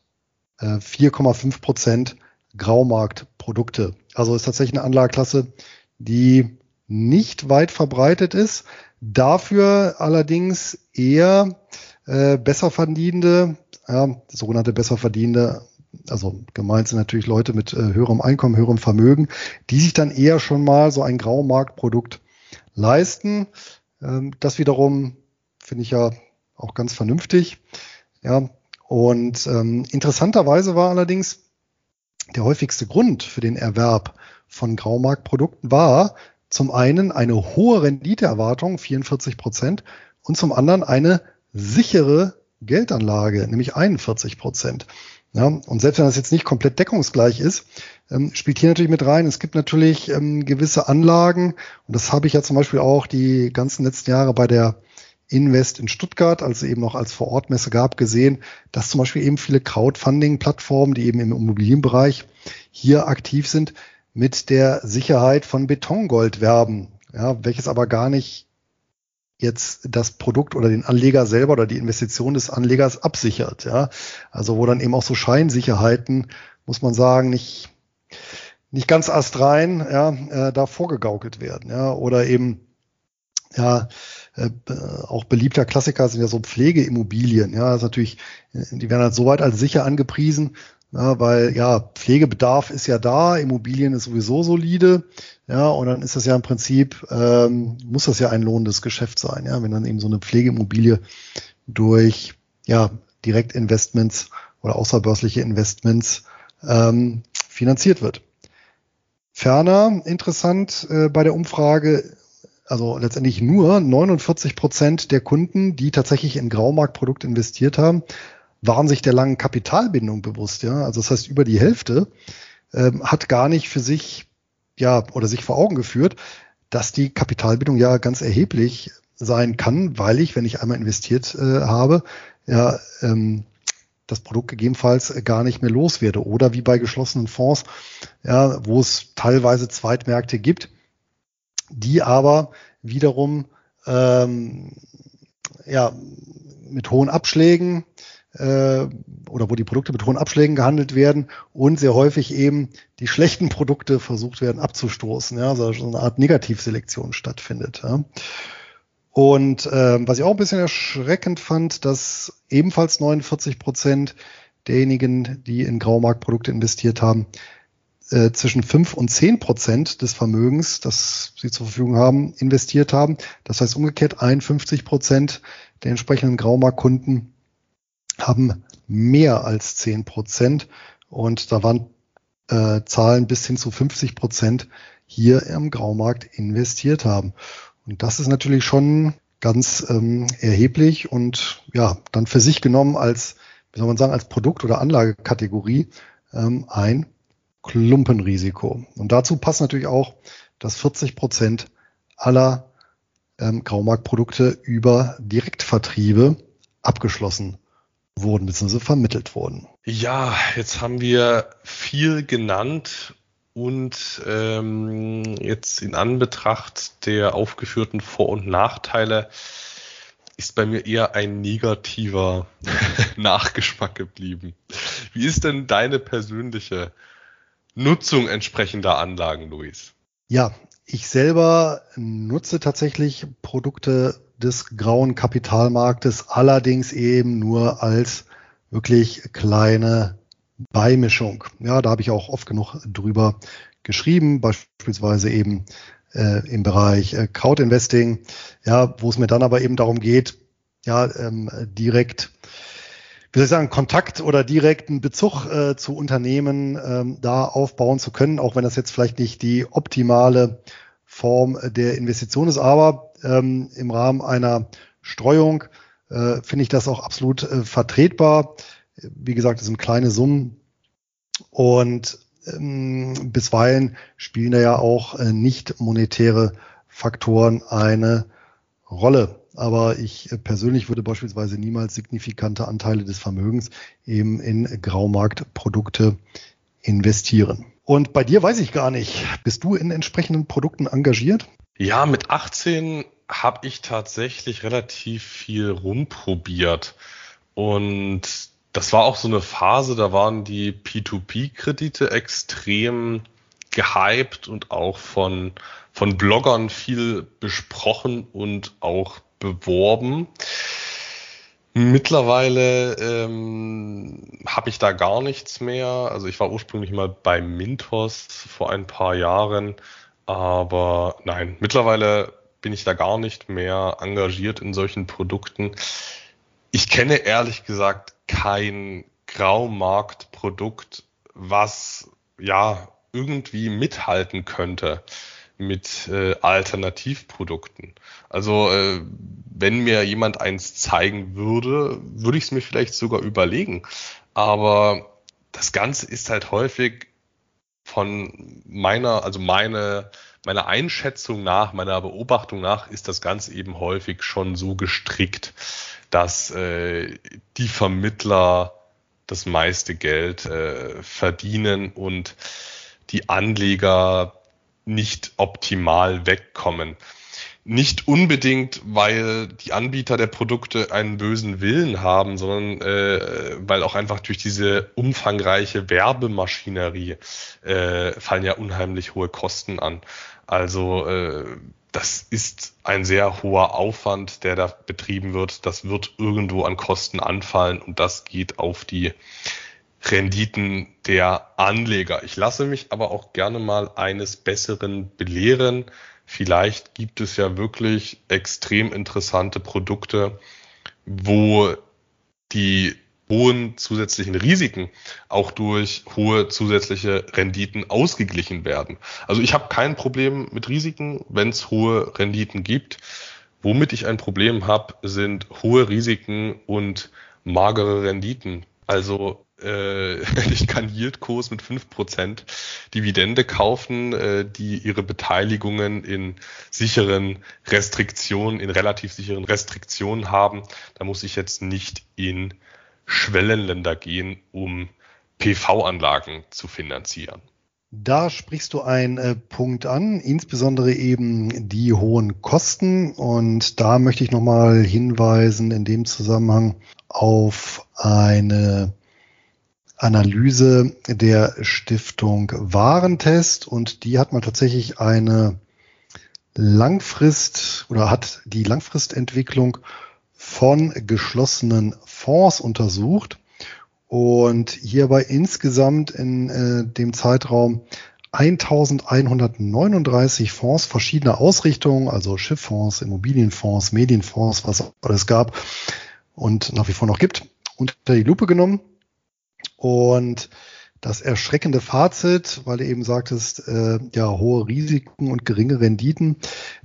äh, 4,5 Prozent Graumarktprodukte. Also ist tatsächlich eine Anlageklasse, die nicht weit verbreitet ist. Dafür allerdings eher äh, besser verdienende, ja, sogenannte besser verdienende, also gemeint sind natürlich Leute mit äh, höherem Einkommen, höherem Vermögen, die sich dann eher schon mal so ein Graumarktprodukt leisten. Ähm, das wiederum finde ich ja auch ganz vernünftig. Ja, und ähm, interessanterweise war allerdings der häufigste Grund für den Erwerb von Graumarktprodukten war, zum einen eine hohe Renditeerwartung, 44 Prozent, und zum anderen eine sichere Geldanlage, nämlich 41 Prozent. Ja, und selbst wenn das jetzt nicht komplett deckungsgleich ist, ähm, spielt hier natürlich mit rein. Es gibt natürlich ähm, gewisse Anlagen, und das habe ich ja zum Beispiel auch die ganzen letzten Jahre bei der Invest in Stuttgart, also eben noch als Vorortmesse gab, gesehen, dass zum Beispiel eben viele Crowdfunding-Plattformen, die eben im Immobilienbereich hier aktiv sind, mit der Sicherheit von Betongold werben, ja, welches aber gar nicht jetzt das Produkt oder den Anleger selber oder die Investition des Anlegers absichert. Ja. Also wo dann eben auch so Scheinsicherheiten, muss man sagen, nicht, nicht ganz astrein ja, äh, da vorgegaukelt werden. Ja. Oder eben ja, äh, auch beliebter Klassiker sind ja so Pflegeimmobilien. Ja, das ist natürlich, die werden halt so weit als sicher angepriesen, ja, weil ja, Pflegebedarf ist ja da, Immobilien ist sowieso solide, ja, und dann ist das ja im Prinzip, ähm, muss das ja ein lohnendes Geschäft sein, ja, wenn dann eben so eine Pflegeimmobilie durch ja, Direktinvestments oder außerbörsliche Investments ähm, finanziert wird. Ferner interessant äh, bei der Umfrage, also letztendlich nur 49 Prozent der Kunden, die tatsächlich in Graumarktprodukte investiert haben, waren sich der langen Kapitalbindung bewusst. Ja, also das heißt, über die Hälfte ähm, hat gar nicht für sich ja oder sich vor Augen geführt, dass die Kapitalbindung ja ganz erheblich sein kann, weil ich, wenn ich einmal investiert äh, habe, ja ähm, das Produkt gegebenenfalls gar nicht mehr loswerde. Oder wie bei geschlossenen Fonds, ja, wo es teilweise Zweitmärkte gibt, die aber wiederum ähm, ja, mit hohen Abschlägen äh, oder wo die Produkte mit hohen Abschlägen gehandelt werden und sehr häufig eben die schlechten Produkte versucht werden abzustoßen, ja, also so eine Art Negativselektion stattfindet. Ja. Und äh, was ich auch ein bisschen erschreckend fand, dass ebenfalls 49 Prozent derjenigen, die in Graumarktprodukte investiert haben, äh, zwischen 5 und 10 Prozent des Vermögens, das sie zur Verfügung haben, investiert haben. Das heißt umgekehrt 51 Prozent der entsprechenden Graumarktkunden haben mehr als 10 Prozent und da waren äh, Zahlen bis hin zu 50 Prozent hier im Graumarkt investiert haben. Und das ist natürlich schon ganz ähm, erheblich und ja, dann für sich genommen als, wie soll man sagen, als Produkt- oder Anlagekategorie ähm, ein Klumpenrisiko. Und dazu passt natürlich auch, dass 40 Prozent aller ähm, Graumarktprodukte über Direktvertriebe abgeschlossen wurden bzw. vermittelt wurden. Ja, jetzt haben wir viel genannt und ähm, jetzt in Anbetracht der aufgeführten Vor- und Nachteile ist bei mir eher ein negativer Nachgeschmack geblieben. Wie ist denn deine persönliche Nutzung entsprechender Anlagen, Luis? Ja, ich selber nutze tatsächlich Produkte des grauen Kapitalmarktes, allerdings eben nur als wirklich kleine Beimischung. Ja, da habe ich auch oft genug drüber geschrieben, beispielsweise eben äh, im Bereich äh, Crowdinvesting, ja, wo es mir dann aber eben darum geht, ja, ähm, direkt, wie soll ich sagen, Kontakt oder direkten Bezug äh, zu Unternehmen ähm, da aufbauen zu können, auch wenn das jetzt vielleicht nicht die optimale Form der Investition ist, aber ähm, im Rahmen einer Streuung äh, finde ich das auch absolut äh, vertretbar. Wie gesagt, es sind kleine Summen und ähm, bisweilen spielen da ja auch äh, nicht monetäre Faktoren eine Rolle. Aber ich äh, persönlich würde beispielsweise niemals signifikante Anteile des Vermögens eben in Graumarktprodukte investieren. Und bei dir weiß ich gar nicht, bist du in entsprechenden Produkten engagiert? Ja, mit 18 habe ich tatsächlich relativ viel rumprobiert. Und das war auch so eine Phase, da waren die P2P-Kredite extrem gehypt und auch von, von Bloggern viel besprochen und auch beworben. Mittlerweile ähm, habe ich da gar nichts mehr. Also ich war ursprünglich mal bei Mintos vor ein paar Jahren, aber nein, mittlerweile bin ich da gar nicht mehr engagiert in solchen Produkten. Ich kenne ehrlich gesagt kein Graumarktprodukt, was ja irgendwie mithalten könnte mit äh, Alternativprodukten. Also äh, wenn mir jemand eins zeigen würde, würde ich es mir vielleicht sogar überlegen. Aber das Ganze ist halt häufig von meiner, also meine, meiner Einschätzung nach, meiner Beobachtung nach, ist das Ganze eben häufig schon so gestrickt, dass äh, die Vermittler das meiste Geld äh, verdienen und die Anleger nicht optimal wegkommen. Nicht unbedingt, weil die Anbieter der Produkte einen bösen Willen haben, sondern äh, weil auch einfach durch diese umfangreiche Werbemaschinerie äh, fallen ja unheimlich hohe Kosten an. Also äh, das ist ein sehr hoher Aufwand, der da betrieben wird. Das wird irgendwo an Kosten anfallen und das geht auf die Renditen der Anleger. Ich lasse mich aber auch gerne mal eines Besseren belehren. Vielleicht gibt es ja wirklich extrem interessante Produkte, wo die hohen zusätzlichen Risiken auch durch hohe zusätzliche Renditen ausgeglichen werden. Also ich habe kein Problem mit Risiken, wenn es hohe Renditen gibt. Womit ich ein Problem habe, sind hohe Risiken und magere Renditen. Also äh, ich kann Yieldkurs mit fünf Prozent Dividende kaufen, äh, die ihre Beteiligungen in sicheren Restriktionen, in relativ sicheren Restriktionen haben. Da muss ich jetzt nicht in Schwellenländer gehen, um PV-Anlagen zu finanzieren. Da sprichst du einen äh, Punkt an, insbesondere eben die hohen Kosten. Und da möchte ich nochmal hinweisen in dem Zusammenhang auf eine Analyse der Stiftung Warentest und die hat mal tatsächlich eine Langfrist oder hat die Langfristentwicklung von geschlossenen Fonds untersucht und hierbei insgesamt in äh, dem Zeitraum 1139 Fonds verschiedener Ausrichtungen, also Schifffonds, Immobilienfonds, Medienfonds, was alles gab und nach wie vor noch gibt, unter die Lupe genommen und das erschreckende Fazit, weil du eben sagtest, äh, ja, hohe Risiken und geringe Renditen.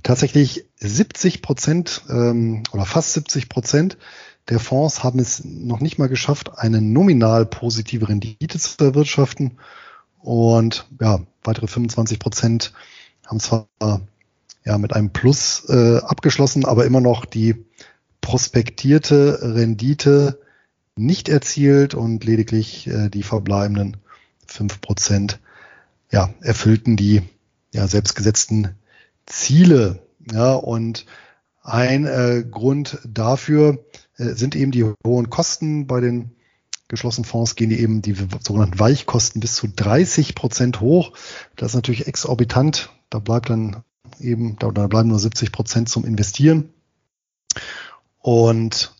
Tatsächlich 70 Prozent ähm, oder fast 70 Prozent der Fonds haben es noch nicht mal geschafft, eine nominal positive Rendite zu erwirtschaften. Und ja, weitere 25 Prozent haben zwar ja mit einem Plus äh, abgeschlossen, aber immer noch die prospektierte Rendite nicht erzielt und lediglich äh, die verbleibenden fünf Prozent ja, erfüllten die ja, selbstgesetzten Ziele. Ja, und ein äh, Grund dafür äh, sind eben die hohen Kosten bei den geschlossenen Fonds gehen die eben die sogenannten Weichkosten bis zu 30 Prozent hoch. Das ist natürlich exorbitant. Da bleibt dann eben, da, da bleiben nur 70 Prozent zum Investieren. Und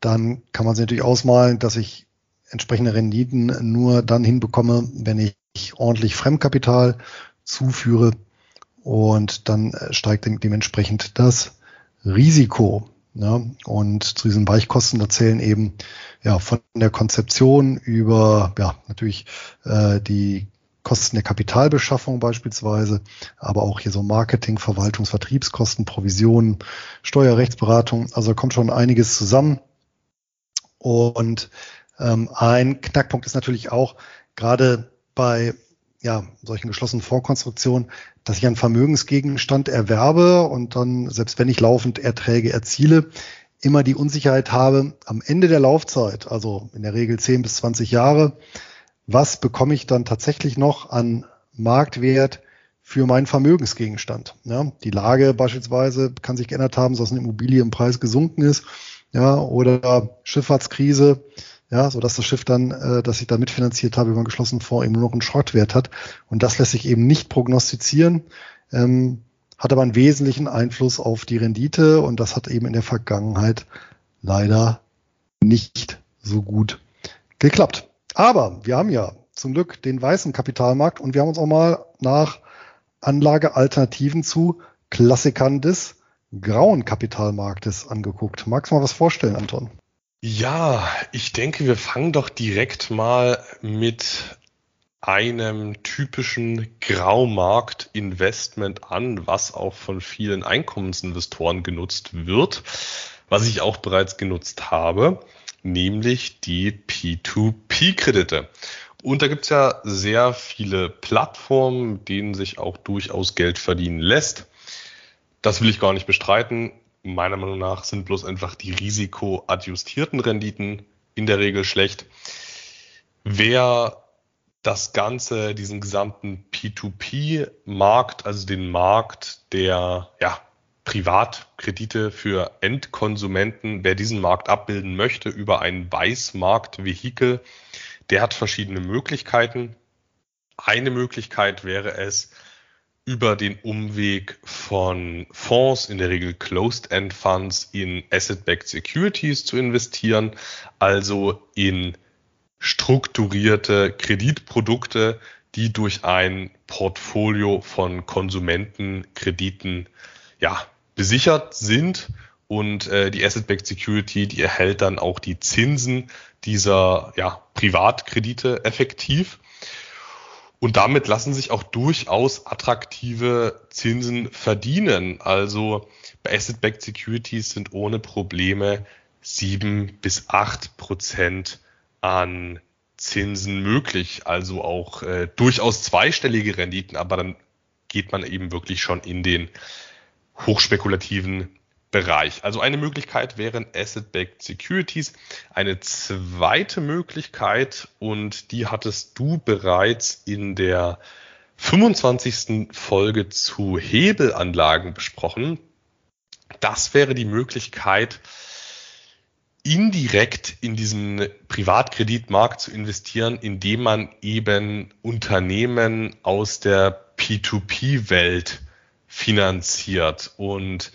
dann kann man sich natürlich ausmalen, dass ich entsprechende Renditen nur dann hinbekomme, wenn ich ordentlich Fremdkapital zuführe und dann äh, steigt dementsprechend das Risiko. Ja, und zu diesen Weichkosten, da zählen eben ja von der Konzeption über ja natürlich äh, die Kosten der Kapitalbeschaffung beispielsweise, aber auch hier so Marketing, Verwaltungs-, Vertriebskosten, Provisionen, Steuerrechtsberatung. Also da kommt schon einiges zusammen. Und ähm, ein Knackpunkt ist natürlich auch gerade bei ja, solchen geschlossenen Fondskonstruktionen, dass ich einen Vermögensgegenstand erwerbe und dann, selbst wenn ich laufend Erträge erziele, immer die Unsicherheit habe, am Ende der Laufzeit, also in der Regel 10 bis 20 Jahre, was bekomme ich dann tatsächlich noch an Marktwert für meinen Vermögensgegenstand. Ja, die Lage beispielsweise kann sich geändert haben, dass eine Immobilie im Preis gesunken ist, ja, oder Schifffahrtskrise, ja, so dass das Schiff dann, äh, das ich da mitfinanziert habe über einen geschlossenen Fonds eben nur noch einen Schrottwert hat. Und das lässt sich eben nicht prognostizieren, ähm, hat aber einen wesentlichen Einfluss auf die Rendite und das hat eben in der Vergangenheit leider nicht so gut geklappt. Aber wir haben ja zum Glück den weißen Kapitalmarkt und wir haben uns auch mal nach Anlagealternativen zu Klassikern des grauen Kapitalmarktes angeguckt. Magst du mal was vorstellen, Anton? Ja, ich denke, wir fangen doch direkt mal mit einem typischen Graumarkt-Investment an, was auch von vielen Einkommensinvestoren genutzt wird, was ich auch bereits genutzt habe, nämlich die P2P-Kredite. Und da gibt's ja sehr viele Plattformen, denen sich auch durchaus Geld verdienen lässt. Das will ich gar nicht bestreiten meiner Meinung nach sind bloß einfach die risikoadjustierten Renditen in der Regel schlecht. Wer das Ganze, diesen gesamten P2P-Markt, also den Markt der ja, Privatkredite für Endkonsumenten, wer diesen Markt abbilden möchte über ein Weißmarktvehikel, der hat verschiedene Möglichkeiten. Eine Möglichkeit wäre es, über den Umweg von Fonds, in der Regel Closed-End Funds, in Asset-Backed Securities zu investieren, also in strukturierte Kreditprodukte, die durch ein Portfolio von Konsumentenkrediten ja, besichert sind und äh, die Asset-Backed Security, die erhält dann auch die Zinsen dieser ja, Privatkredite effektiv. Und damit lassen sich auch durchaus attraktive Zinsen verdienen. Also bei Asset-Backed Securities sind ohne Probleme sieben bis acht Prozent an Zinsen möglich. Also auch äh, durchaus zweistellige Renditen, aber dann geht man eben wirklich schon in den hochspekulativen Bereich. Also eine Möglichkeit wären Asset-Backed Securities. Eine zweite Möglichkeit, und die hattest du bereits in der 25. Folge zu Hebelanlagen besprochen. Das wäre die Möglichkeit, indirekt in diesen Privatkreditmarkt zu investieren, indem man eben Unternehmen aus der P2P-Welt finanziert. Und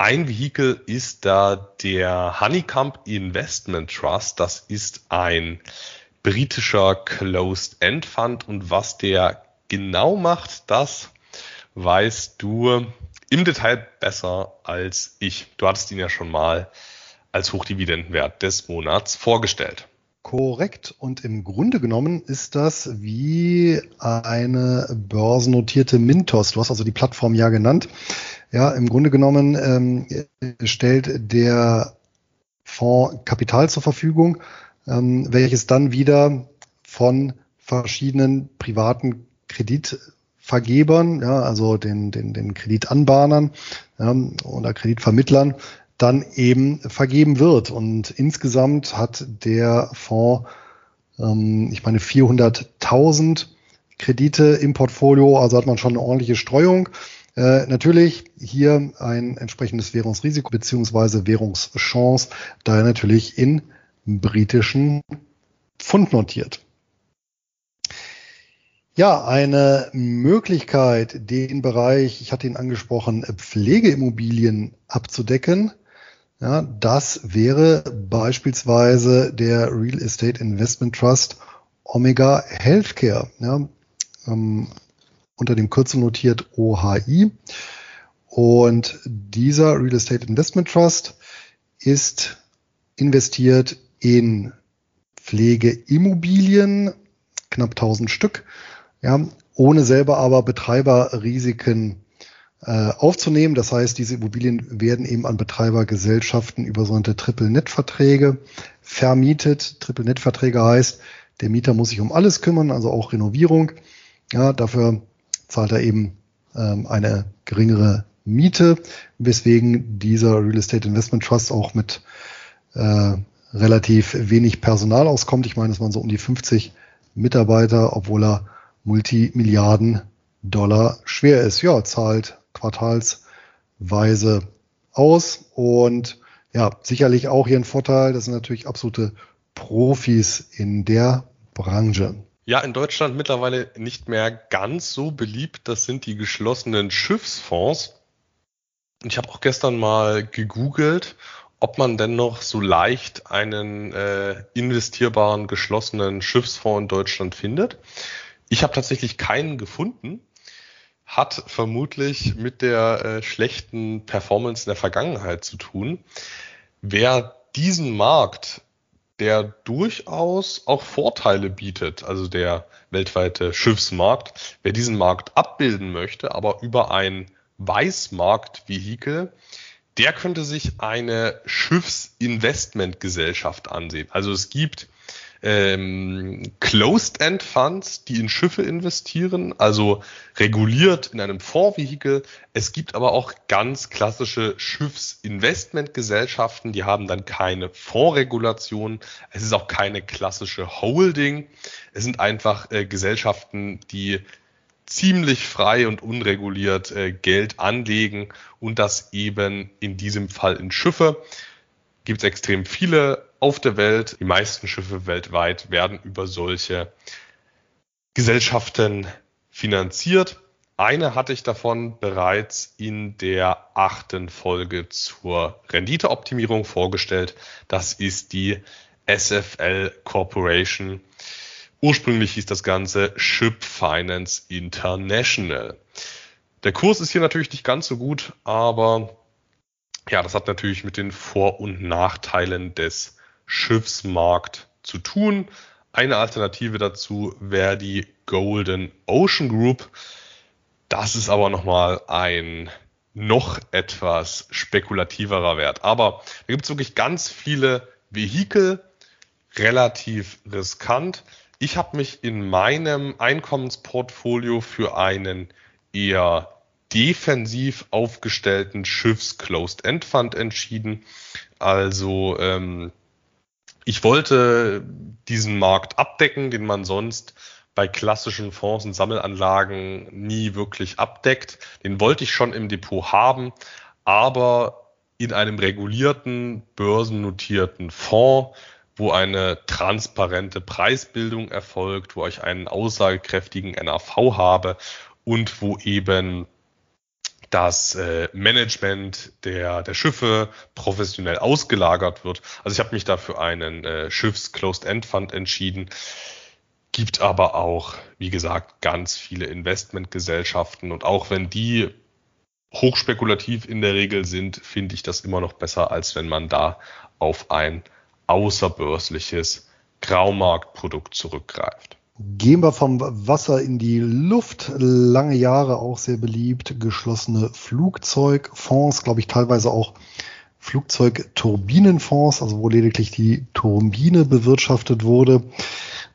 ein Vehikel ist da der Honeycomb Investment Trust. Das ist ein britischer Closed-End Fund und was der genau macht, das weißt du im Detail besser als ich. Du hattest ihn ja schon mal als Hochdividendenwert des Monats vorgestellt. Korrekt. Und im Grunde genommen ist das wie eine börsennotierte Mintos. Du hast also die Plattform ja genannt. Ja, im Grunde genommen ähm, stellt der Fonds Kapital zur Verfügung, ähm, welches dann wieder von verschiedenen privaten Kreditvergebern, ja, also den, den, den Kreditanbahnern ja, oder Kreditvermittlern, dann eben vergeben wird. Und insgesamt hat der Fonds, ähm, ich meine, 400.000 Kredite im Portfolio, also hat man schon eine ordentliche Streuung. Äh, natürlich hier ein entsprechendes Währungsrisiko beziehungsweise Währungschance, da er natürlich in britischen Pfund notiert. Ja, eine Möglichkeit, den Bereich, ich hatte ihn angesprochen, Pflegeimmobilien abzudecken, ja, das wäre beispielsweise der Real Estate Investment Trust Omega Healthcare. Ja, ähm, unter dem Kürzel notiert OHI. Und dieser Real Estate Investment Trust ist investiert in Pflegeimmobilien, knapp 1000 Stück, ja, ohne selber aber Betreiberrisiken äh, aufzunehmen. Das heißt, diese Immobilien werden eben an Betreibergesellschaften über sogenannte Triple-Net-Verträge vermietet. Triple-Net-Verträge heißt, der Mieter muss sich um alles kümmern, also auch Renovierung. Ja, dafür zahlt er eben ähm, eine geringere Miete, weswegen dieser Real Estate Investment Trust auch mit äh, relativ wenig Personal auskommt. Ich meine, es waren so um die 50 Mitarbeiter, obwohl er Multimilliarden Dollar schwer ist. Ja, zahlt quartalsweise aus und ja, sicherlich auch hier ein Vorteil. Das sind natürlich absolute Profis in der Branche. Ja, in Deutschland mittlerweile nicht mehr ganz so beliebt. Das sind die geschlossenen Schiffsfonds. Ich habe auch gestern mal gegoogelt, ob man denn noch so leicht einen äh, investierbaren geschlossenen Schiffsfonds in Deutschland findet. Ich habe tatsächlich keinen gefunden. Hat vermutlich mit der äh, schlechten Performance in der Vergangenheit zu tun. Wer diesen Markt, der durchaus auch Vorteile bietet, also der weltweite Schiffsmarkt, wer diesen Markt abbilden möchte, aber über ein Weißmarktvehikel, der könnte sich eine Schiffsinvestmentgesellschaft ansehen. Also es gibt ähm, Closed-End-Funds, die in Schiffe investieren, also reguliert in einem Fondsvehikel. Es gibt aber auch ganz klassische Schiffsinvestmentgesellschaften, die haben dann keine Fondsregulation. Es ist auch keine klassische Holding. Es sind einfach äh, Gesellschaften, die ziemlich frei und unreguliert äh, Geld anlegen und das eben in diesem Fall in Schiffe. Gibt es extrem viele auf der Welt. Die meisten Schiffe weltweit werden über solche Gesellschaften finanziert. Eine hatte ich davon bereits in der achten Folge zur Renditeoptimierung vorgestellt. Das ist die SFL Corporation Ursprünglich hieß das Ganze Ship Finance International. Der Kurs ist hier natürlich nicht ganz so gut, aber ja, das hat natürlich mit den Vor- und Nachteilen des Schiffsmarkt zu tun. Eine Alternative dazu wäre die Golden Ocean Group. Das ist aber nochmal ein noch etwas spekulativerer Wert. Aber da gibt es wirklich ganz viele Vehikel, relativ riskant. Ich habe mich in meinem Einkommensportfolio für einen eher defensiv aufgestellten Schiffs-Closed-End-Fund entschieden. Also ähm, ich wollte diesen Markt abdecken, den man sonst bei klassischen Fonds und Sammelanlagen nie wirklich abdeckt. Den wollte ich schon im Depot haben, aber in einem regulierten, börsennotierten Fonds wo eine transparente Preisbildung erfolgt, wo ich einen aussagekräftigen NAV habe und wo eben das äh, Management der, der Schiffe professionell ausgelagert wird. Also ich habe mich dafür einen äh, Schiffs-Closed-End-Fund entschieden. Gibt aber auch, wie gesagt, ganz viele Investmentgesellschaften und auch wenn die hochspekulativ in der Regel sind, finde ich das immer noch besser, als wenn man da auf ein außerbörsliches Graumarktprodukt zurückgreift. Gehen wir vom Wasser in die Luft. Lange Jahre auch sehr beliebt. Geschlossene Flugzeugfonds, glaube ich, teilweise auch Flugzeugturbinenfonds, also wo lediglich die Turbine bewirtschaftet wurde.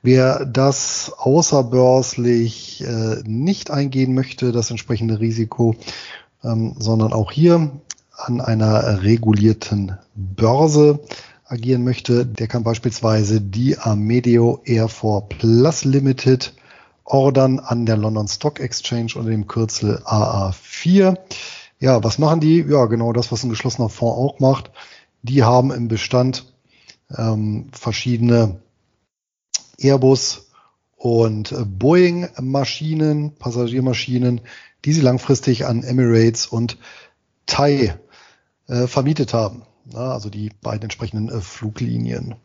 Wer das außerbörslich äh, nicht eingehen möchte, das entsprechende Risiko, ähm, sondern auch hier an einer regulierten Börse agieren möchte, der kann beispielsweise die Amedeo Air 4 Plus Limited ordern an der London Stock Exchange unter dem Kürzel AA4. Ja, was machen die? Ja, genau das, was ein geschlossener Fonds auch macht. Die haben im Bestand ähm, verschiedene Airbus und Boeing-Maschinen, Passagiermaschinen, die sie langfristig an Emirates und Thai äh, vermietet haben. Na, also die beiden entsprechenden äh, Fluglinien.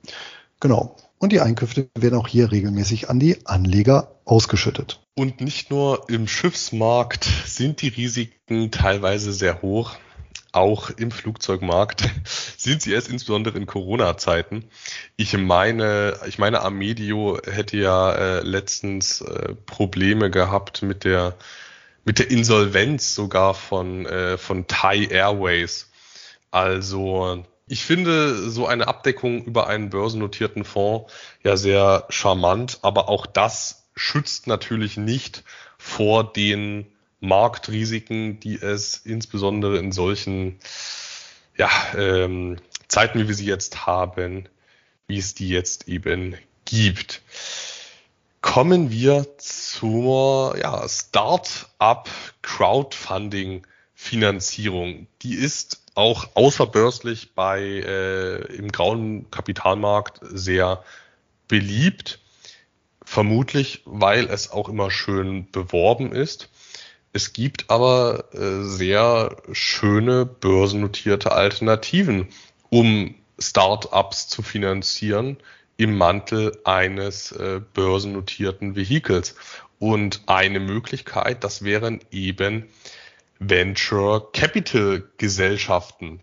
Genau. Und die Einkünfte werden auch hier regelmäßig an die Anleger ausgeschüttet. Und nicht nur im Schiffsmarkt sind die Risiken teilweise sehr hoch, auch im Flugzeugmarkt sind sie erst insbesondere in Corona-Zeiten. Ich meine, ich meine, Amedio hätte ja äh, letztens äh, Probleme gehabt mit der mit der Insolvenz sogar von äh, von Thai Airways. Also ich finde so eine Abdeckung über einen börsennotierten Fonds ja sehr charmant, aber auch das schützt natürlich nicht vor den Marktrisiken, die es insbesondere in solchen ja, ähm, Zeiten, wie wir sie jetzt haben, wie es die jetzt eben gibt. Kommen wir zur ja, Start-up Crowdfunding Finanzierung. Die ist auch außerbörslich bei äh, im grauen Kapitalmarkt sehr beliebt. Vermutlich, weil es auch immer schön beworben ist. Es gibt aber äh, sehr schöne börsennotierte Alternativen, um Startups zu finanzieren im Mantel eines äh, börsennotierten Vehikels. Und eine Möglichkeit, das wären eben Venture Capital Gesellschaften.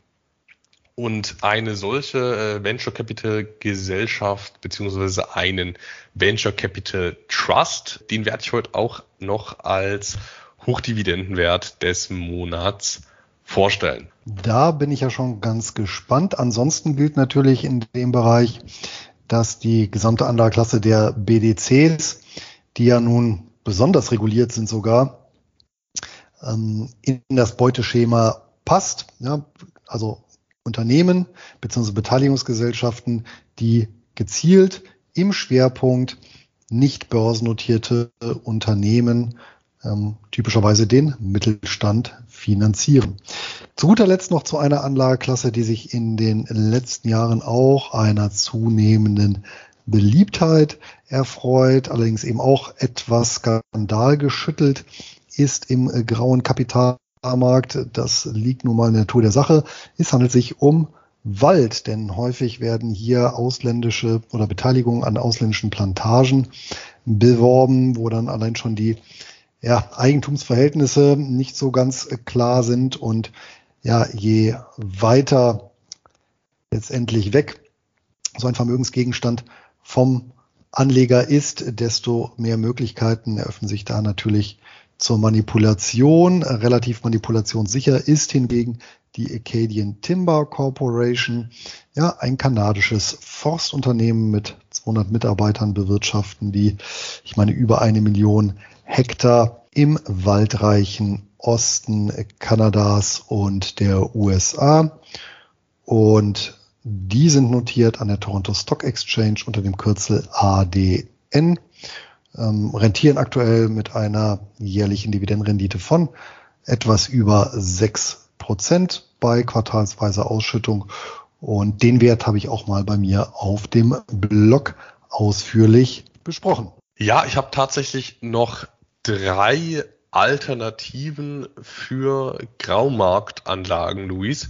Und eine solche äh, Venture Capital Gesellschaft beziehungsweise einen Venture Capital Trust, den werde ich heute auch noch als Hochdividendenwert des Monats vorstellen. Da bin ich ja schon ganz gespannt. Ansonsten gilt natürlich in dem Bereich, dass die gesamte Anlageklasse der BDCs, die ja nun besonders reguliert sind sogar, ähm, in das Beuteschema passt. Ja, also Unternehmen bzw. Beteiligungsgesellschaften, die gezielt im Schwerpunkt nicht börsennotierte Unternehmen ähm, typischerweise den Mittelstand finanzieren. Zu guter Letzt noch zu einer Anlageklasse, die sich in den letzten Jahren auch einer zunehmenden Beliebtheit erfreut, allerdings eben auch etwas skandalgeschüttelt ist im äh, grauen Kapitalmarkt. Das liegt nun mal in der Natur der Sache. Es handelt sich um Wald, denn häufig werden hier ausländische oder Beteiligungen an ausländischen Plantagen beworben, wo dann allein schon die ja, Eigentumsverhältnisse nicht so ganz klar sind und ja, je weiter letztendlich weg so ein Vermögensgegenstand vom Anleger ist, desto mehr Möglichkeiten eröffnen sich da natürlich zur Manipulation. Relativ manipulationssicher ist hingegen die Acadian Timber Corporation, ja, ein kanadisches Forstunternehmen mit 200 Mitarbeitern bewirtschaften, die, ich meine, über eine Million Hektar im waldreichen Osten Kanadas und der USA. Und die sind notiert an der Toronto Stock Exchange unter dem Kürzel ADN, ähm, rentieren aktuell mit einer jährlichen Dividendenrendite von etwas über sechs Prozent bei quartalsweiser Ausschüttung. Und den Wert habe ich auch mal bei mir auf dem Blog ausführlich besprochen. Ja, ich habe tatsächlich noch drei Alternativen für Graumarktanlagen, Luis.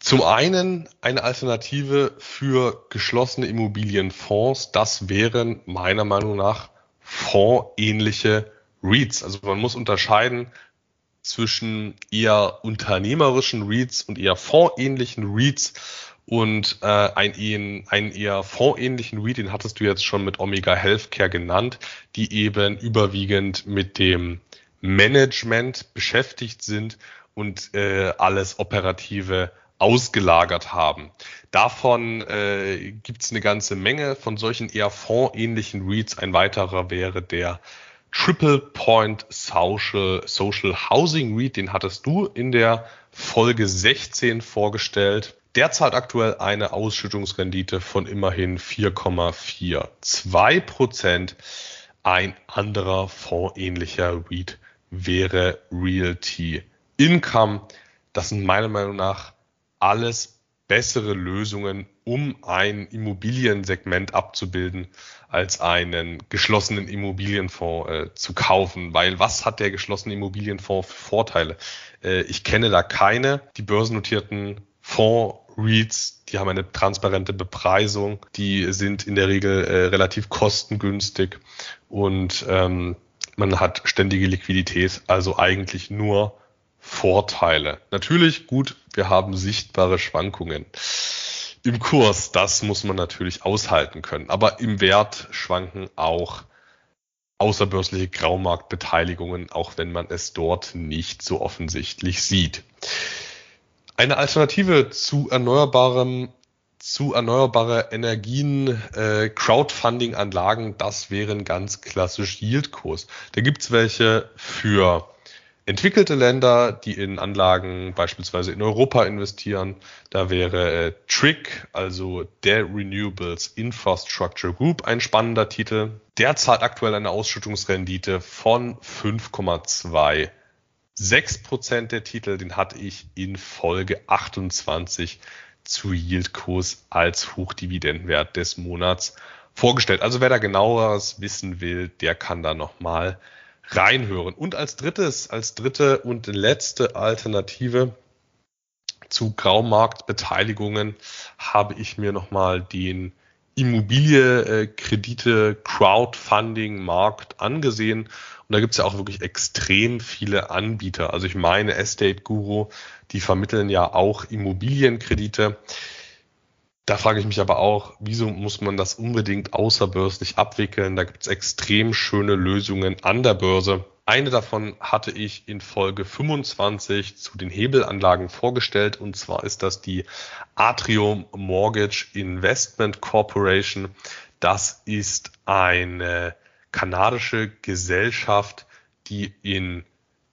Zum einen eine Alternative für geschlossene Immobilienfonds. Das wären meiner Meinung nach fondsähnliche REITs. Also man muss unterscheiden zwischen eher unternehmerischen REITs und eher fondsähnlichen REITs. Und äh, ein, einen eher fondsähnlichen REIT, den hattest du jetzt schon mit Omega Healthcare genannt, die eben überwiegend mit dem Management beschäftigt sind und äh, alles Operative ausgelagert haben. Davon äh, gibt es eine ganze Menge von solchen eher fondsähnlichen REITs. Ein weiterer wäre der Triple Point Social, Social Housing REIT. Den hattest du in der Folge 16 vorgestellt. Der zahlt aktuell eine Ausschüttungsrendite von immerhin 4,42 Prozent. Ein anderer fondsähnlicher REIT wäre Realty Income. Das sind meiner Meinung nach alles bessere Lösungen, um ein Immobiliensegment abzubilden, als einen geschlossenen Immobilienfonds äh, zu kaufen. Weil was hat der geschlossene Immobilienfonds für Vorteile? Äh, ich kenne da keine. Die börsennotierten Fonds REITs, die haben eine transparente Bepreisung, die sind in der Regel äh, relativ kostengünstig und ähm, man hat ständige Liquidität, also eigentlich nur Vorteile. Natürlich gut, wir haben sichtbare Schwankungen im Kurs. Das muss man natürlich aushalten können. Aber im Wert schwanken auch außerbörsliche Graumarktbeteiligungen, auch wenn man es dort nicht so offensichtlich sieht. Eine Alternative zu erneuerbarem zu erneuerbare Energien, äh, Crowdfunding-Anlagen, das wären ganz klassisch Yieldkurs. Da gibt's welche für entwickelte Länder, die in Anlagen beispielsweise in Europa investieren. Da wäre äh, TRIC, also der Renewables Infrastructure Group, ein spannender Titel. Der zahlt aktuell eine Ausschüttungsrendite von 5,2. 6% der Titel, den hatte ich in Folge 28 zu Yieldkurs als Hochdividendenwert des Monats vorgestellt. Also wer da genaueres wissen will, der kann da nochmal reinhören. Und als drittes, als dritte und letzte Alternative zu Graumarktbeteiligungen habe ich mir nochmal den Immobilie, äh, Kredite, Crowdfunding Markt angesehen. Und da gibt es ja auch wirklich extrem viele Anbieter. Also ich meine, Estate Guru, die vermitteln ja auch Immobilienkredite. Da frage ich mich aber auch, wieso muss man das unbedingt außerbörslich abwickeln? Da gibt es extrem schöne Lösungen an der Börse. Eine davon hatte ich in Folge 25 zu den Hebelanlagen vorgestellt und zwar ist das die Atrium Mortgage Investment Corporation. Das ist eine kanadische Gesellschaft, die in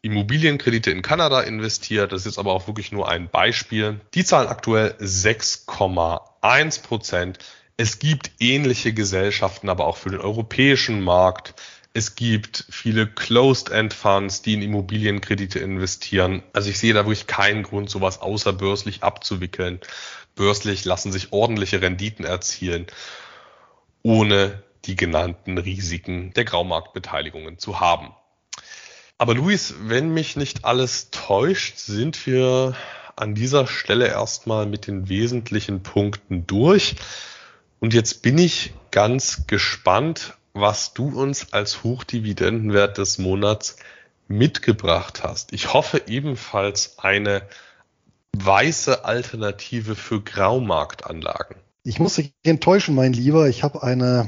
Immobilienkredite in Kanada investiert. Das ist aber auch wirklich nur ein Beispiel. Die zahlen aktuell 6,1 Prozent. Es gibt ähnliche Gesellschaften, aber auch für den europäischen Markt. Es gibt viele Closed-End-Funds, die in Immobilienkredite investieren. Also ich sehe da wirklich keinen Grund, sowas außerbörslich abzuwickeln. Börslich lassen sich ordentliche Renditen erzielen, ohne die genannten Risiken der Graumarktbeteiligungen zu haben. Aber Luis, wenn mich nicht alles täuscht, sind wir an dieser Stelle erstmal mit den wesentlichen Punkten durch. Und jetzt bin ich ganz gespannt, was du uns als Hochdividendenwert des Monats mitgebracht hast. Ich hoffe ebenfalls eine weiße Alternative für Graumarktanlagen. Ich muss dich enttäuschen, mein Lieber. Ich habe eine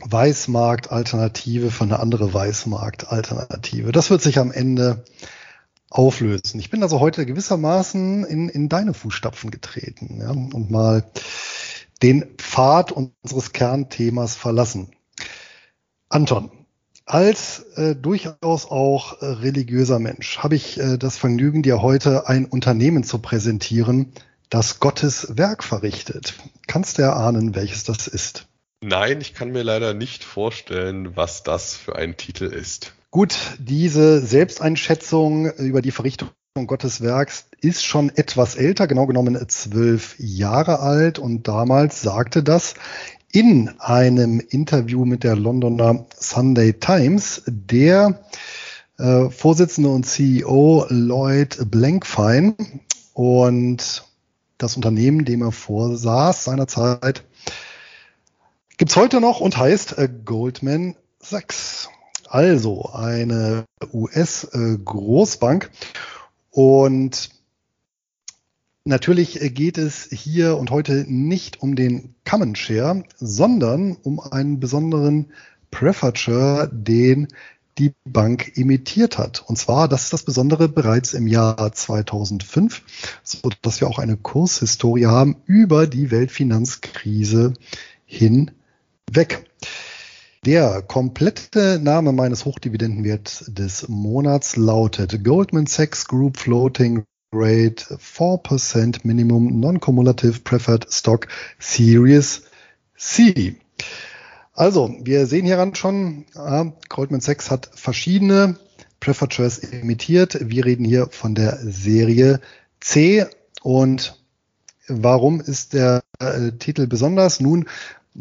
Weißmarkt-Alternative für eine andere Weißmarkt-Alternative. Das wird sich am Ende auflösen. Ich bin also heute gewissermaßen in, in deine Fußstapfen getreten ja, und mal den Pfad unseres Kernthemas verlassen. Anton, als äh, durchaus auch äh, religiöser Mensch habe ich äh, das Vergnügen, dir heute ein Unternehmen zu präsentieren, das Gottes Werk verrichtet. Kannst du erahnen, welches das ist? Nein, ich kann mir leider nicht vorstellen, was das für ein Titel ist. Gut, diese Selbsteinschätzung über die Verrichtung Gottes Werks ist schon etwas älter, genau genommen zwölf Jahre alt und damals sagte das in einem Interview mit der Londoner Sunday Times der äh, Vorsitzende und CEO Lloyd Blankfein und das Unternehmen, dem er vorsaß seinerzeit, Gibt's heute noch und heißt äh, Goldman Sachs. Also eine US-Großbank. Äh, und natürlich geht es hier und heute nicht um den Common Share, sondern um einen besonderen Preferred den die Bank emittiert hat. Und zwar, das ist das Besondere, bereits im Jahr 2005, so dass wir auch eine Kurshistorie haben über die Weltfinanzkrise hin weg. Der komplette Name meines Hochdividendenwerts des Monats lautet Goldman Sachs Group Floating Rate 4% Minimum Non-Cumulative Preferred Stock Series C. Also, wir sehen hieran schon, äh, Goldman Sachs hat verschiedene Preferred Shares emittiert. Wir reden hier von der Serie C. Und warum ist der äh, Titel besonders? Nun,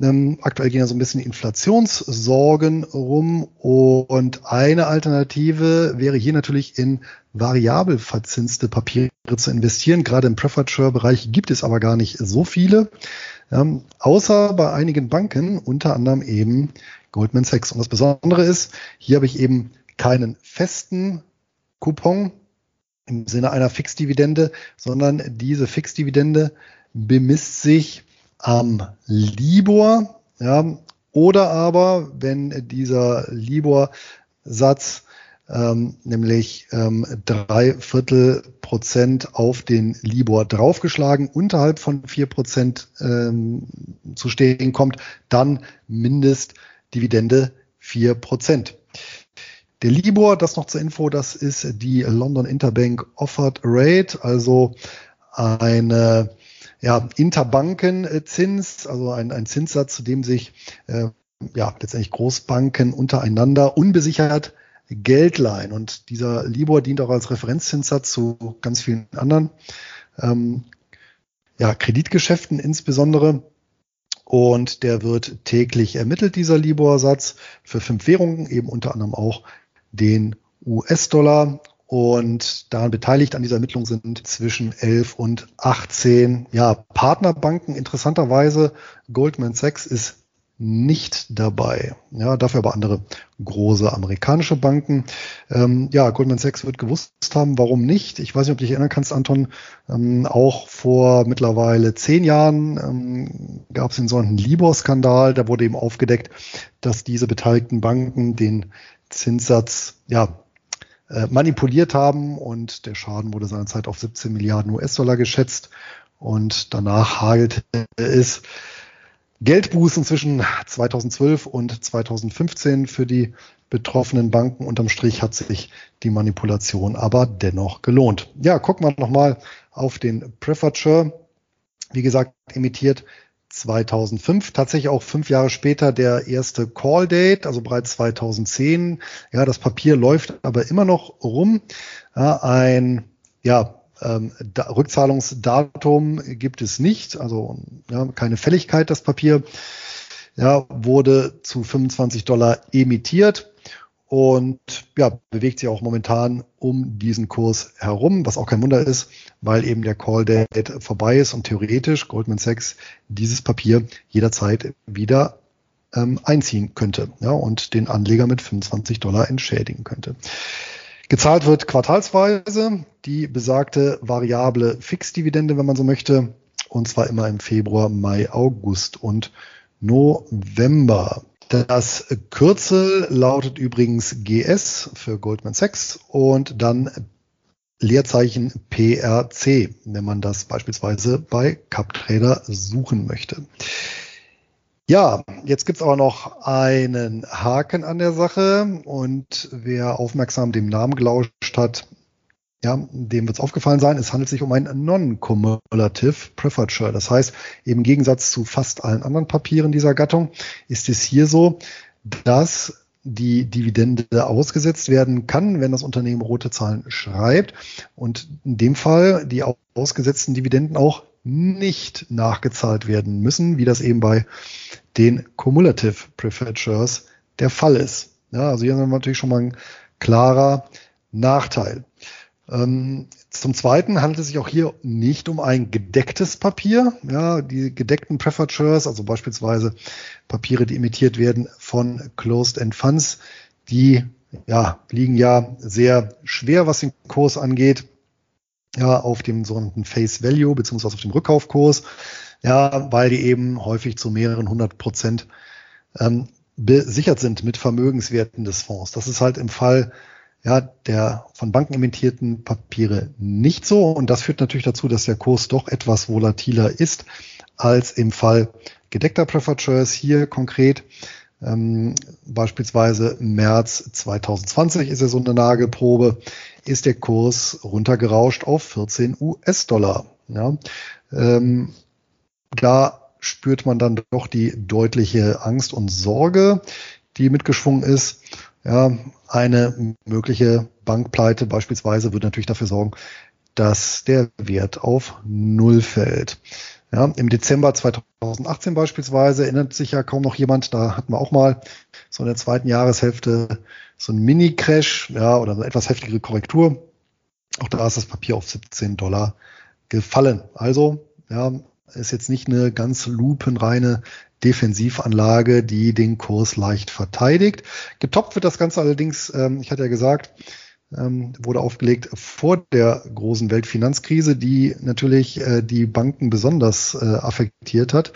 ähm, aktuell gehen ja so ein bisschen Inflationssorgen rum und eine Alternative wäre hier natürlich in variabel verzinste Papiere zu investieren. Gerade im Preferred Share Bereich gibt es aber gar nicht so viele, ähm, außer bei einigen Banken, unter anderem eben Goldman Sachs. Und das Besondere ist, hier habe ich eben keinen festen Coupon im Sinne einer Fixdividende, sondern diese Fixdividende bemisst sich am Libor, ja, oder aber, wenn dieser Libor-Satz ähm, nämlich ähm, drei Viertel Prozent auf den Libor draufgeschlagen, unterhalb von vier Prozent ähm, zu stehen kommt, dann Mindestdividende vier Prozent. Der Libor, das noch zur Info, das ist die London Interbank Offered Rate, also eine ja, Interbankenzins, also ein, ein Zinssatz, zu dem sich äh, ja, letztendlich Großbanken untereinander unbesichert Geld leihen. Und dieser Libor dient auch als Referenzzinssatz zu ganz vielen anderen ähm, ja, Kreditgeschäften insbesondere. Und der wird täglich ermittelt, dieser Libor-Satz, für fünf Währungen, eben unter anderem auch den US-Dollar. Und daran beteiligt an dieser Ermittlung sind zwischen 11 und 18 ja, Partnerbanken. Interessanterweise Goldman Sachs ist nicht dabei. Ja, dafür aber andere große amerikanische Banken. Ähm, ja, Goldman Sachs wird gewusst haben, warum nicht. Ich weiß nicht, ob du dich erinnern kannst, Anton. Ähm, auch vor mittlerweile zehn Jahren ähm, gab es den sogenannten Libor-Skandal. Da wurde eben aufgedeckt, dass diese beteiligten Banken den Zinssatz ja äh, manipuliert haben und der Schaden wurde seinerzeit auf 17 Milliarden US-Dollar geschätzt und danach hagelte es Geldbußen zwischen 2012 und 2015 für die betroffenen Banken. Unterm Strich hat sich die Manipulation aber dennoch gelohnt. Ja, gucken wir nochmal auf den Preferred Wie gesagt, emittiert 2005, tatsächlich auch fünf Jahre später der erste Call Date, also bereits 2010. Ja, das Papier läuft aber immer noch rum. Ja, ein ja, ähm, da, Rückzahlungsdatum gibt es nicht, also ja, keine Fälligkeit, das Papier. Ja, wurde zu 25 Dollar emittiert und ja, bewegt sich auch momentan um diesen Kurs herum, was auch kein Wunder ist, weil eben der Call Date vorbei ist und theoretisch Goldman Sachs dieses Papier jederzeit wieder ähm, einziehen könnte ja, und den Anleger mit 25 Dollar entschädigen könnte. Gezahlt wird quartalsweise die besagte variable Fixdividende, wenn man so möchte, und zwar immer im Februar, Mai, August und November. Das Kürzel lautet übrigens GS für Goldman Sachs und dann Leerzeichen PRC, wenn man das beispielsweise bei CupTrader suchen möchte. Ja, jetzt gibt's aber noch einen Haken an der Sache und wer aufmerksam dem Namen gelauscht hat, ja, dem wird's aufgefallen sein, es handelt sich um ein Non-Cumulative Preferred Share. Das heißt, im Gegensatz zu fast allen anderen Papieren dieser Gattung ist es hier so, dass die Dividende ausgesetzt werden kann, wenn das Unternehmen rote Zahlen schreibt und in dem Fall die ausgesetzten Dividenden auch nicht nachgezahlt werden müssen, wie das eben bei den Cumulative Preferred Shares der Fall ist. Ja, also hier haben wir natürlich schon mal ein klarer Nachteil. Ähm, zum Zweiten handelt es sich auch hier nicht um ein gedecktes Papier. Ja, die gedeckten Shares, also beispielsweise Papiere, die emittiert werden von Closed End Funds, die ja, liegen ja sehr schwer, was den Kurs angeht ja, auf dem sogenannten Face Value beziehungsweise auf dem Rückkaufkurs, ja, weil die eben häufig zu mehreren hundert Prozent ähm, besichert sind mit Vermögenswerten des Fonds. Das ist halt im Fall ja, der von Banken emittierten Papiere nicht so. Und das führt natürlich dazu, dass der Kurs doch etwas volatiler ist als im Fall gedeckter Preferred Shares. Hier konkret ähm, beispielsweise März 2020 ist ja so eine Nagelprobe ist der Kurs runtergerauscht auf 14 US-Dollar. Ja, ähm, da spürt man dann doch die deutliche Angst und Sorge, die mitgeschwungen ist. Ja, eine mögliche Bankpleite beispielsweise würde natürlich dafür sorgen, dass der Wert auf Null fällt. Ja, Im Dezember 2018 beispielsweise erinnert sich ja kaum noch jemand, da hatten wir auch mal so in der zweiten Jahreshälfte so ein Mini-Crash ja, oder eine etwas heftigere Korrektur. Auch da ist das Papier auf 17 Dollar gefallen. Also ja, ist jetzt nicht eine ganz lupenreine Defensivanlage, die den Kurs leicht verteidigt. Getoppt wird das Ganze allerdings, ähm, ich hatte ja gesagt, ähm, wurde aufgelegt vor der großen Weltfinanzkrise, die natürlich äh, die Banken besonders äh, affektiert hat.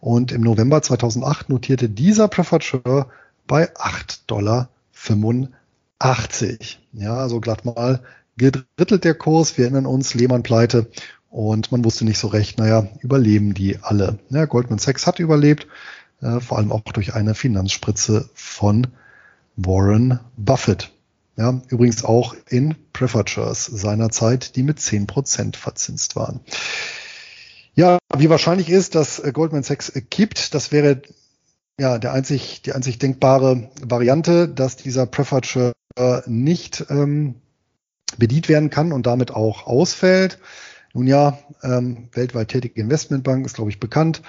Und im November 2008 notierte dieser Preferred bei 8,85 Dollar. Ja, also glatt mal gedrittelt der Kurs. Wir erinnern uns, Lehmann-Pleite. Und man wusste nicht so recht, naja, überleben die alle. Ja, Goldman Sachs hat überlebt, äh, vor allem auch durch eine Finanzspritze von Warren Buffett. Ja, übrigens auch in Preferred seiner Zeit, die mit 10% verzinst waren. Ja, wie wahrscheinlich ist, dass äh, Goldman Sachs kippt, das wäre ja der einzig, die einzig denkbare Variante, dass dieser Preferred Share nicht ähm, bedient werden kann und damit auch ausfällt. Nun ja, ähm, weltweit tätige Investmentbank ist, glaube ich, bekannt.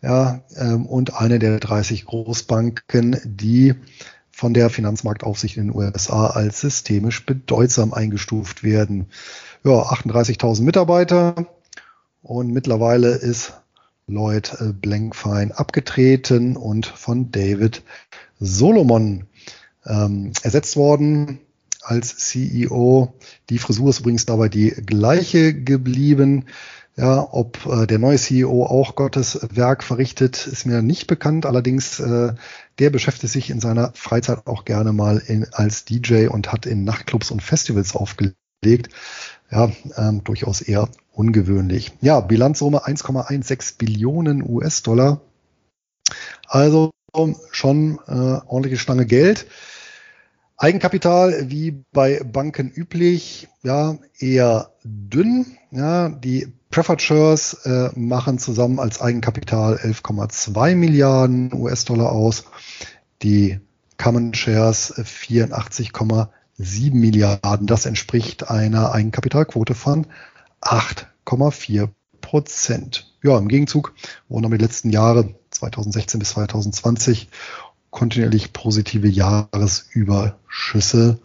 Ja, ähm, und eine der 30 Großbanken, die von der Finanzmarktaufsicht in den USA als systemisch bedeutsam eingestuft werden. Ja, 38.000 Mitarbeiter und mittlerweile ist Lloyd äh, Blankfein abgetreten und von David Solomon ähm, ersetzt worden als CEO. Die Frisur ist übrigens dabei die gleiche geblieben. Ja, ob äh, der neue CEO auch Gottes Werk verrichtet, ist mir nicht bekannt. Allerdings, äh, der beschäftigt sich in seiner Freizeit auch gerne mal in, als DJ und hat in Nachtclubs und Festivals aufgelegt. Ja, ähm, durchaus eher ungewöhnlich. Ja, Bilanzsumme 1,16 Billionen US-Dollar. Also schon äh, ordentliche Stange Geld. Eigenkapital, wie bei Banken üblich, ja, eher dünn. Ja, die Preferred Shares äh, machen zusammen als Eigenkapital 11,2 Milliarden US-Dollar aus. Die Common Shares 84,7 Milliarden. Das entspricht einer Eigenkapitalquote von 8,4 Prozent. Ja, im Gegenzug wurden aber die letzten Jahre 2016 bis 2020 kontinuierlich positive Jahresüberschüsse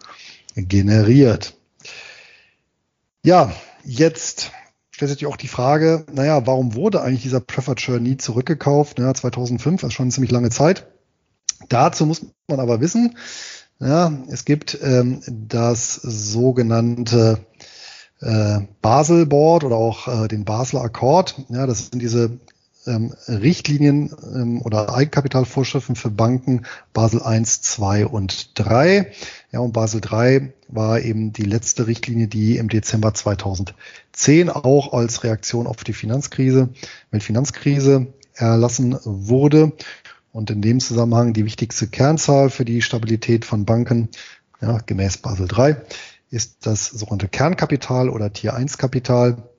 generiert. Ja, jetzt stellt sich auch die Frage, naja, warum wurde eigentlich dieser Preferred Share nie zurückgekauft? Ja, 2005, das ist schon eine ziemlich lange Zeit. Dazu muss man aber wissen, ja, es gibt ähm, das sogenannte äh, Basel Board oder auch äh, den Basler Akkord. Ja, das sind diese ähm, Richtlinien ähm, oder Eigenkapitalvorschriften für Banken Basel 1, 2 und 3. Ja, und Basel 3 war eben die letzte Richtlinie, die im Dezember 2010 auch als Reaktion auf die Finanzkrise, mit Finanzkrise erlassen wurde. Und in dem Zusammenhang die wichtigste Kernzahl für die Stabilität von Banken, ja, gemäß Basel 3, ist das sogenannte Kernkapital oder Tier 1 Kapital.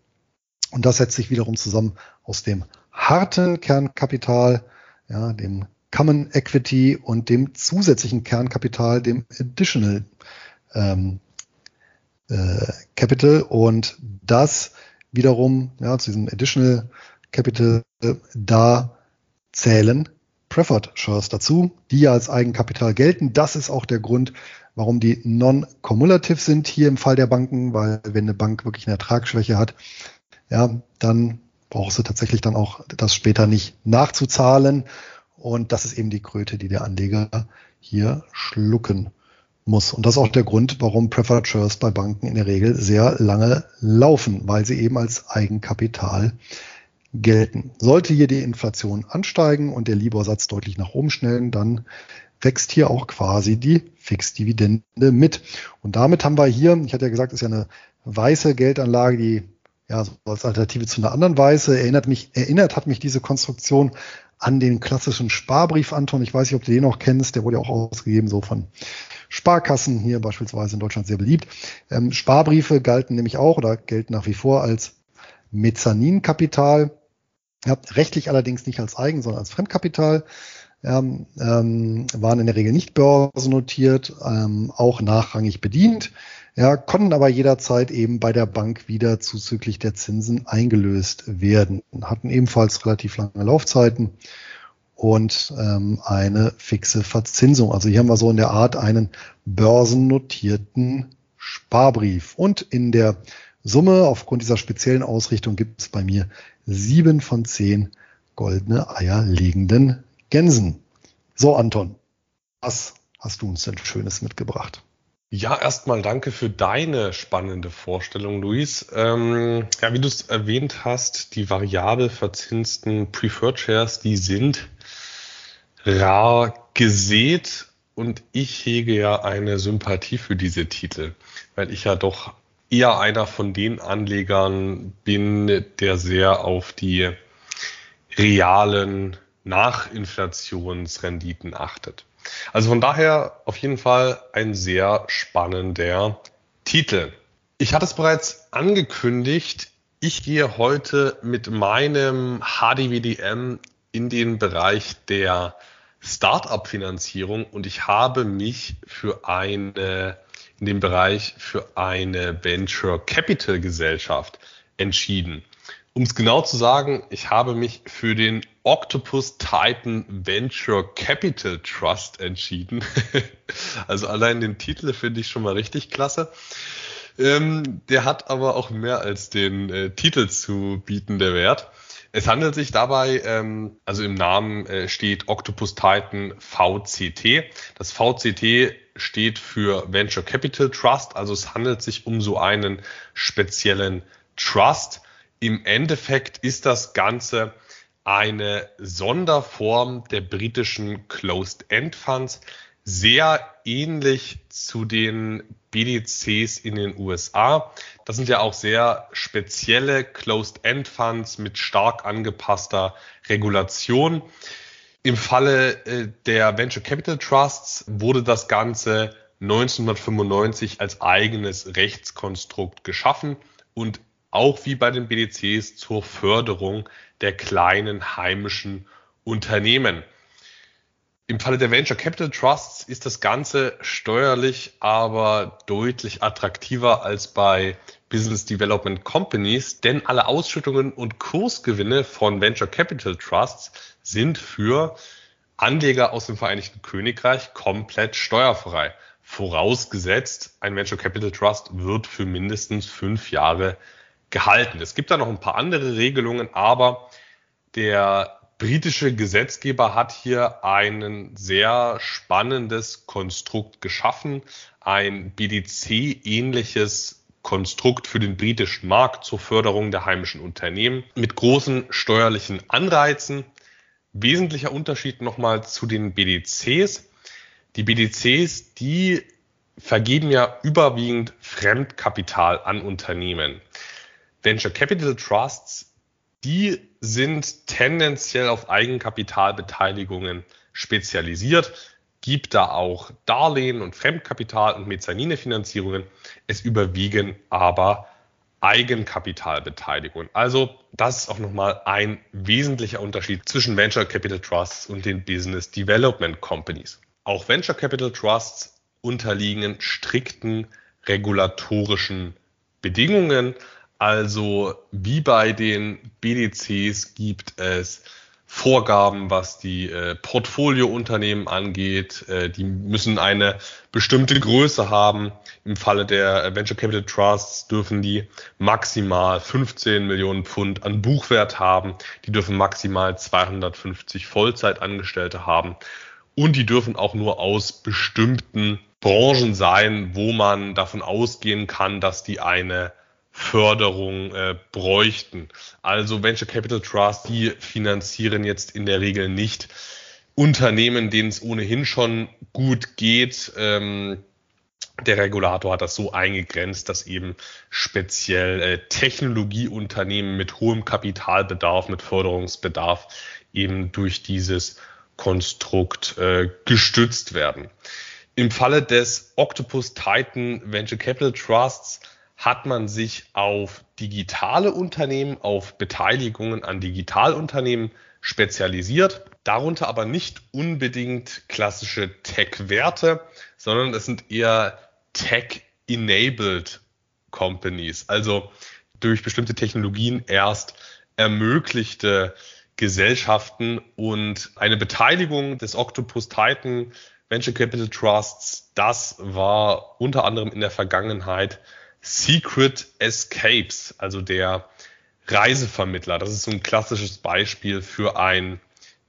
Und das setzt sich wiederum zusammen aus dem harten Kernkapital, ja, dem Common Equity und dem zusätzlichen Kernkapital, dem Additional ähm, äh, Capital. Und das wiederum, ja, zu diesem Additional Capital, da zählen Preferred Shares dazu, die ja als Eigenkapital gelten. Das ist auch der Grund, warum die non-cumulative sind hier im Fall der Banken, weil wenn eine Bank wirklich eine Ertragsschwäche hat, ja, dann brauchst du tatsächlich dann auch das später nicht nachzuzahlen. Und das ist eben die Kröte, die der Anleger hier schlucken muss. Und das ist auch der Grund, warum Preferred Shares bei Banken in der Regel sehr lange laufen, weil sie eben als Eigenkapital gelten. Sollte hier die Inflation ansteigen und der Libor-Satz deutlich nach oben schnellen, dann wächst hier auch quasi die Fixdividende mit. Und damit haben wir hier, ich hatte ja gesagt, ist ja eine weiße Geldanlage, die ja, so als Alternative zu einer anderen Weise. Erinnert mich, erinnert hat mich diese Konstruktion an den klassischen Sparbrief, Anton. Ich weiß nicht, ob du den noch kennst. Der wurde ja auch ausgegeben, so von Sparkassen hier beispielsweise in Deutschland sehr beliebt. Ähm, Sparbriefe galten nämlich auch oder gelten nach wie vor als Mezzaninkapital. Ja, rechtlich allerdings nicht als Eigen, sondern als Fremdkapital. Ja, ähm, waren in der Regel nicht börsennotiert, ähm, auch nachrangig bedient ja, konnten aber jederzeit eben bei der Bank wieder zuzüglich der Zinsen eingelöst werden, hatten ebenfalls relativ lange Laufzeiten und ähm, eine fixe Verzinsung. Also hier haben wir so in der Art einen börsennotierten Sparbrief. Und in der Summe, aufgrund dieser speziellen Ausrichtung gibt es bei mir sieben von zehn goldene Eier legenden Gänsen. So, Anton, was hast du uns denn Schönes mitgebracht? Ja, erstmal danke für deine spannende Vorstellung, Luis. Ähm, ja, wie du es erwähnt hast, die variabel verzinsten Preferred Shares, die sind rar gesät und ich hege ja eine Sympathie für diese Titel, weil ich ja doch eher einer von den Anlegern bin, der sehr auf die realen Nachinflationsrenditen achtet. Also von daher auf jeden Fall ein sehr spannender Titel. Ich hatte es bereits angekündigt, ich gehe heute mit meinem HDWDM in den Bereich der Startup-Finanzierung und ich habe mich für eine, in dem Bereich für eine Venture Capital Gesellschaft entschieden. Um es genau zu sagen, ich habe mich für den Octopus Titan Venture Capital Trust entschieden. also allein den Titel finde ich schon mal richtig klasse. Ähm, der hat aber auch mehr als den äh, Titel zu bieten, der Wert. Es handelt sich dabei, ähm, also im Namen äh, steht Octopus Titan VCT. Das VCT steht für Venture Capital Trust, also es handelt sich um so einen speziellen Trust im Endeffekt ist das Ganze eine Sonderform der britischen Closed-End Funds, sehr ähnlich zu den BDCs in den USA. Das sind ja auch sehr spezielle Closed-End Funds mit stark angepasster Regulation. Im Falle äh, der Venture Capital Trusts wurde das Ganze 1995 als eigenes Rechtskonstrukt geschaffen und auch wie bei den BDCs zur Förderung der kleinen heimischen Unternehmen. Im Falle der Venture Capital Trusts ist das Ganze steuerlich aber deutlich attraktiver als bei Business Development Companies, denn alle Ausschüttungen und Kursgewinne von Venture Capital Trusts sind für Anleger aus dem Vereinigten Königreich komplett steuerfrei. Vorausgesetzt, ein Venture Capital Trust wird für mindestens fünf Jahre gehalten. Es gibt da noch ein paar andere Regelungen, aber der britische Gesetzgeber hat hier ein sehr spannendes Konstrukt geschaffen, ein BDC-ähnliches Konstrukt für den britischen Markt zur Förderung der heimischen Unternehmen mit großen steuerlichen Anreizen. Wesentlicher Unterschied nochmal zu den BDCs. Die BDCs, die vergeben ja überwiegend Fremdkapital an Unternehmen. Venture Capital Trusts, die sind tendenziell auf Eigenkapitalbeteiligungen spezialisiert, gibt da auch Darlehen und Fremdkapital und Mezzaninefinanzierungen. Es überwiegen aber Eigenkapitalbeteiligungen. Also das ist auch nochmal ein wesentlicher Unterschied zwischen Venture Capital Trusts und den Business Development Companies. Auch Venture Capital Trusts unterliegen strikten regulatorischen Bedingungen. Also wie bei den BDCs gibt es Vorgaben, was die äh, Portfoliounternehmen angeht. Äh, die müssen eine bestimmte Größe haben. Im Falle der Venture Capital Trusts dürfen die maximal 15 Millionen Pfund an Buchwert haben. Die dürfen maximal 250 Vollzeitangestellte haben. Und die dürfen auch nur aus bestimmten Branchen sein, wo man davon ausgehen kann, dass die eine Förderung äh, bräuchten. Also Venture Capital Trust, die finanzieren jetzt in der Regel nicht Unternehmen, denen es ohnehin schon gut geht. Ähm, der Regulator hat das so eingegrenzt, dass eben speziell äh, Technologieunternehmen mit hohem Kapitalbedarf, mit Förderungsbedarf eben durch dieses Konstrukt äh, gestützt werden. Im Falle des Octopus Titan Venture Capital Trusts hat man sich auf digitale Unternehmen, auf Beteiligungen an Digitalunternehmen spezialisiert, darunter aber nicht unbedingt klassische Tech-Werte, sondern es sind eher Tech-enabled Companies, also durch bestimmte Technologien erst ermöglichte Gesellschaften und eine Beteiligung des Octopus Titan Venture Capital Trusts, das war unter anderem in der Vergangenheit Secret Escapes, also der Reisevermittler. Das ist so ein klassisches Beispiel für ein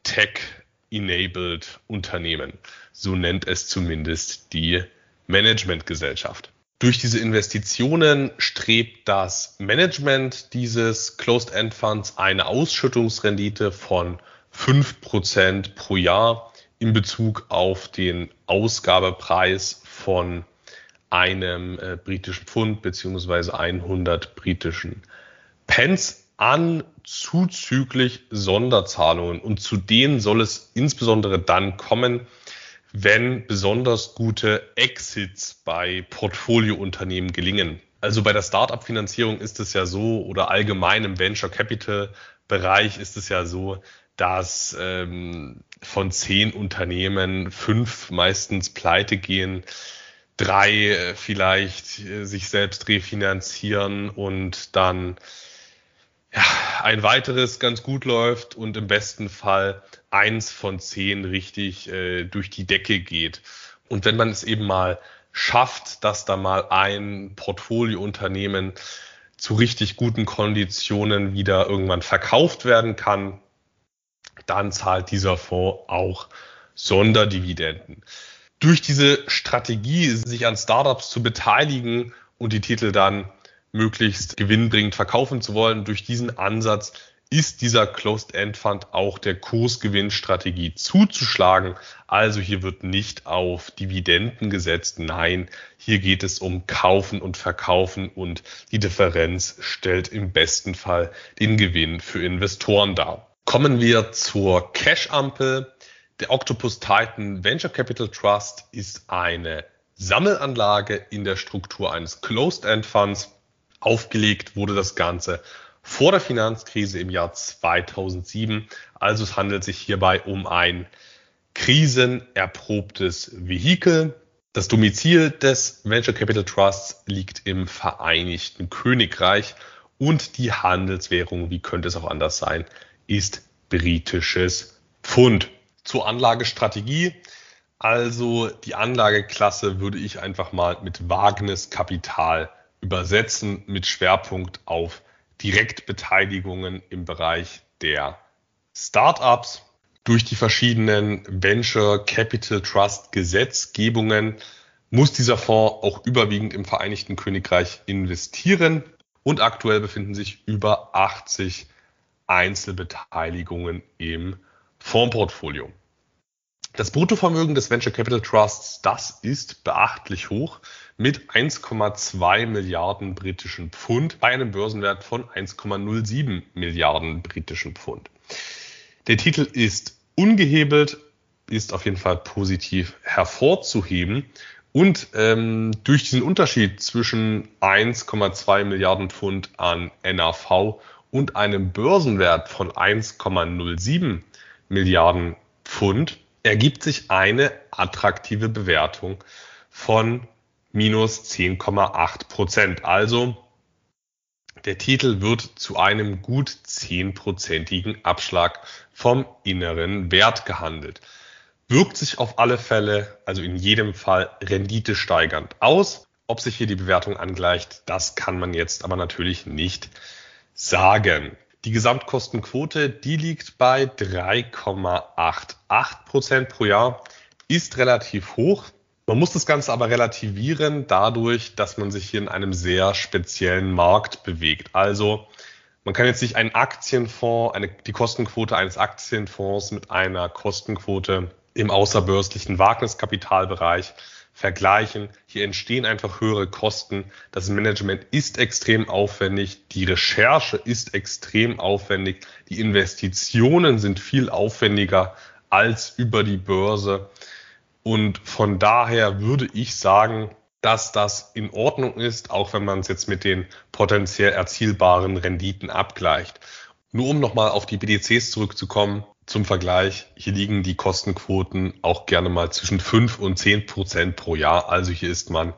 Tech-enabled Unternehmen. So nennt es zumindest die Managementgesellschaft. Durch diese Investitionen strebt das Management dieses Closed-End Funds eine Ausschüttungsrendite von 5% pro Jahr in Bezug auf den Ausgabepreis von einem äh, britischen Pfund beziehungsweise 100 britischen Pence an zuzüglich Sonderzahlungen. Und zu denen soll es insbesondere dann kommen, wenn besonders gute Exits bei Portfoliounternehmen gelingen. Also bei der Startup-Finanzierung ist es ja so oder allgemein im Venture Capital-Bereich ist es ja so, dass ähm, von zehn Unternehmen fünf meistens pleite gehen, drei äh, vielleicht äh, sich selbst refinanzieren und dann ja, ein weiteres ganz gut läuft und im besten Fall eins von zehn richtig äh, durch die Decke geht. Und wenn man es eben mal schafft, dass da mal ein Portfoliounternehmen zu richtig guten Konditionen wieder irgendwann verkauft werden kann, dann zahlt dieser Fonds auch Sonderdividenden. Durch diese Strategie, sich an Startups zu beteiligen und die Titel dann möglichst gewinnbringend verkaufen zu wollen. Durch diesen Ansatz ist dieser Closed-End Fund auch der Kursgewinnstrategie zuzuschlagen. Also hier wird nicht auf Dividenden gesetzt. Nein, hier geht es um Kaufen und Verkaufen und die Differenz stellt im besten Fall den Gewinn für Investoren dar. Kommen wir zur Cash-Ampel. Der Octopus Titan Venture Capital Trust ist eine Sammelanlage in der Struktur eines Closed-End Funds Aufgelegt wurde das Ganze vor der Finanzkrise im Jahr 2007. Also es handelt sich hierbei um ein krisenerprobtes Vehikel. Das Domizil des Venture Capital Trusts liegt im Vereinigten Königreich und die Handelswährung, wie könnte es auch anders sein, ist britisches Pfund. Zur Anlagestrategie. Also die Anlageklasse würde ich einfach mal mit Wagniskapital übersetzen mit Schwerpunkt auf Direktbeteiligungen im Bereich der Startups. Durch die verschiedenen Venture Capital Trust Gesetzgebungen muss dieser Fonds auch überwiegend im Vereinigten Königreich investieren und aktuell befinden sich über 80 Einzelbeteiligungen im Fondsportfolio. Das Bruttovermögen des Venture Capital Trusts, das ist beachtlich hoch mit 1,2 Milliarden britischen Pfund bei einem Börsenwert von 1,07 Milliarden britischen Pfund. Der Titel ist ungehebelt, ist auf jeden Fall positiv hervorzuheben. Und ähm, durch diesen Unterschied zwischen 1,2 Milliarden Pfund an NAV und einem Börsenwert von 1,07 Milliarden Pfund ergibt sich eine attraktive Bewertung von minus 10,8 Prozent. Also der Titel wird zu einem gut 10-prozentigen Abschlag vom inneren Wert gehandelt. Wirkt sich auf alle Fälle, also in jedem Fall Rendite steigernd aus. Ob sich hier die Bewertung angleicht, das kann man jetzt aber natürlich nicht sagen. Die Gesamtkostenquote, die liegt bei 3,88 Prozent pro Jahr, ist relativ hoch. Man muss das Ganze aber relativieren dadurch, dass man sich hier in einem sehr speziellen Markt bewegt. Also man kann jetzt nicht einen Aktienfonds, eine, die Kostenquote eines Aktienfonds mit einer Kostenquote im außerbörslichen Wagniskapitalbereich vergleichen. Hier entstehen einfach höhere Kosten. Das Management ist extrem aufwendig. Die Recherche ist extrem aufwendig. Die Investitionen sind viel aufwendiger als über die Börse. Und von daher würde ich sagen, dass das in Ordnung ist, auch wenn man es jetzt mit den potenziell erzielbaren Renditen abgleicht. Nur um nochmal auf die BDCs zurückzukommen, zum Vergleich, hier liegen die Kostenquoten auch gerne mal zwischen 5 und 10 Prozent pro Jahr. Also hier ist man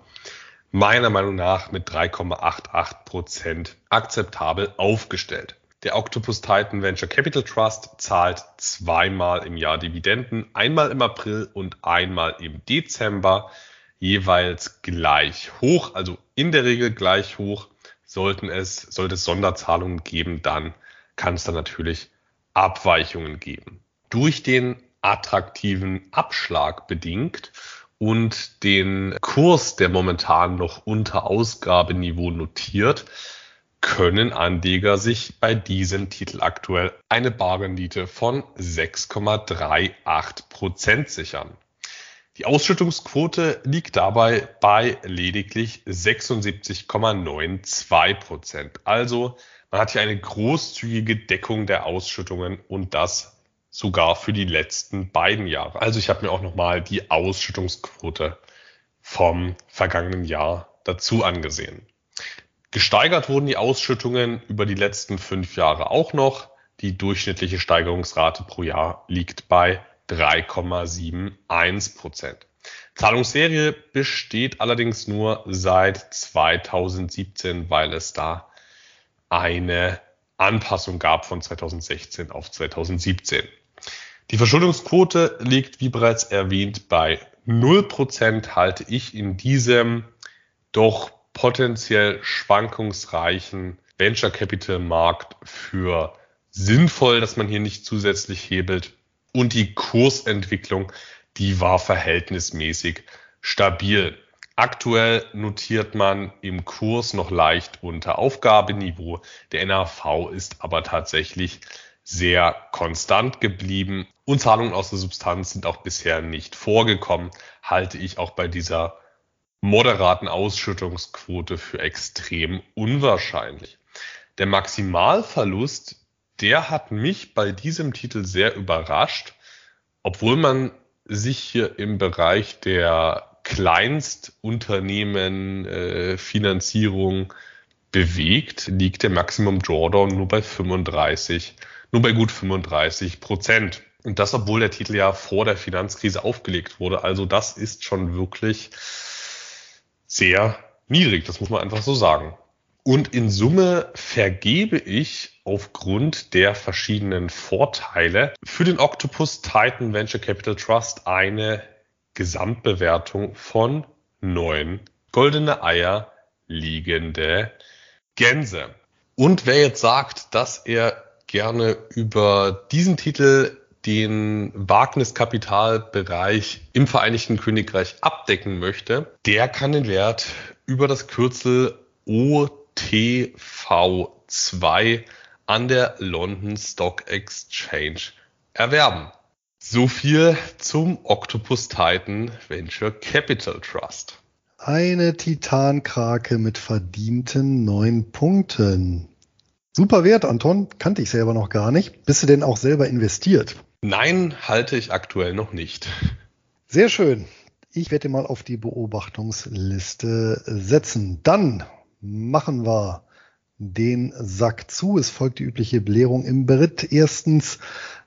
meiner Meinung nach mit 3,88 Prozent akzeptabel aufgestellt. Der Octopus Titan Venture Capital Trust zahlt zweimal im Jahr Dividenden, einmal im April und einmal im Dezember. jeweils gleich hoch, also in der Regel gleich hoch. Sollten es, sollte es Sonderzahlungen geben, dann kann es dann natürlich Abweichungen geben. Durch den attraktiven Abschlag bedingt und den Kurs, der momentan noch unter Ausgabeniveau notiert, können Anleger sich bei diesem Titel aktuell eine Barrendite von 6,38 Prozent sichern. Die Ausschüttungsquote liegt dabei bei lediglich 76,92 Prozent. Also man hat hier eine großzügige Deckung der Ausschüttungen und das sogar für die letzten beiden Jahre. Also ich habe mir auch nochmal die Ausschüttungsquote vom vergangenen Jahr dazu angesehen. Gesteigert wurden die Ausschüttungen über die letzten fünf Jahre auch noch. Die durchschnittliche Steigerungsrate pro Jahr liegt bei 3,71 Prozent. Zahlungsserie besteht allerdings nur seit 2017, weil es da eine Anpassung gab von 2016 auf 2017. Die Verschuldungsquote liegt, wie bereits erwähnt, bei 0 Prozent, halte ich in diesem doch potenziell schwankungsreichen Venture Capital Markt für sinnvoll, dass man hier nicht zusätzlich hebelt. Und die Kursentwicklung, die war verhältnismäßig stabil. Aktuell notiert man im Kurs noch leicht unter Aufgabeniveau. Der NAV ist aber tatsächlich sehr konstant geblieben und Zahlungen aus der Substanz sind auch bisher nicht vorgekommen, halte ich auch bei dieser moderaten Ausschüttungsquote für extrem unwahrscheinlich. Der Maximalverlust, der hat mich bei diesem Titel sehr überrascht, obwohl man sich hier im Bereich der Kleinstunternehmen äh, Finanzierung bewegt, liegt der Maximum Drawdown nur bei 35, nur bei gut 35 Prozent. Und das, obwohl der Titel ja vor der Finanzkrise aufgelegt wurde. Also das ist schon wirklich sehr niedrig, das muss man einfach so sagen. Und in Summe vergebe ich aufgrund der verschiedenen Vorteile für den Octopus Titan Venture Capital Trust eine Gesamtbewertung von neun goldene Eier liegende Gänse. Und wer jetzt sagt, dass er gerne über diesen Titel den Wagniskapitalbereich im Vereinigten Königreich abdecken möchte, der kann den Wert über das Kürzel OTV2 an der London Stock Exchange erwerben. So viel zum Octopus Titan Venture Capital Trust. Eine Titankrake mit verdienten neun Punkten. Super Wert, Anton. Kannte ich selber noch gar nicht. Bist du denn auch selber investiert? Nein, halte ich aktuell noch nicht. Sehr schön. Ich werde mal auf die Beobachtungsliste setzen. Dann machen wir den Sack zu. Es folgt die übliche Belehrung im Beritt. Erstens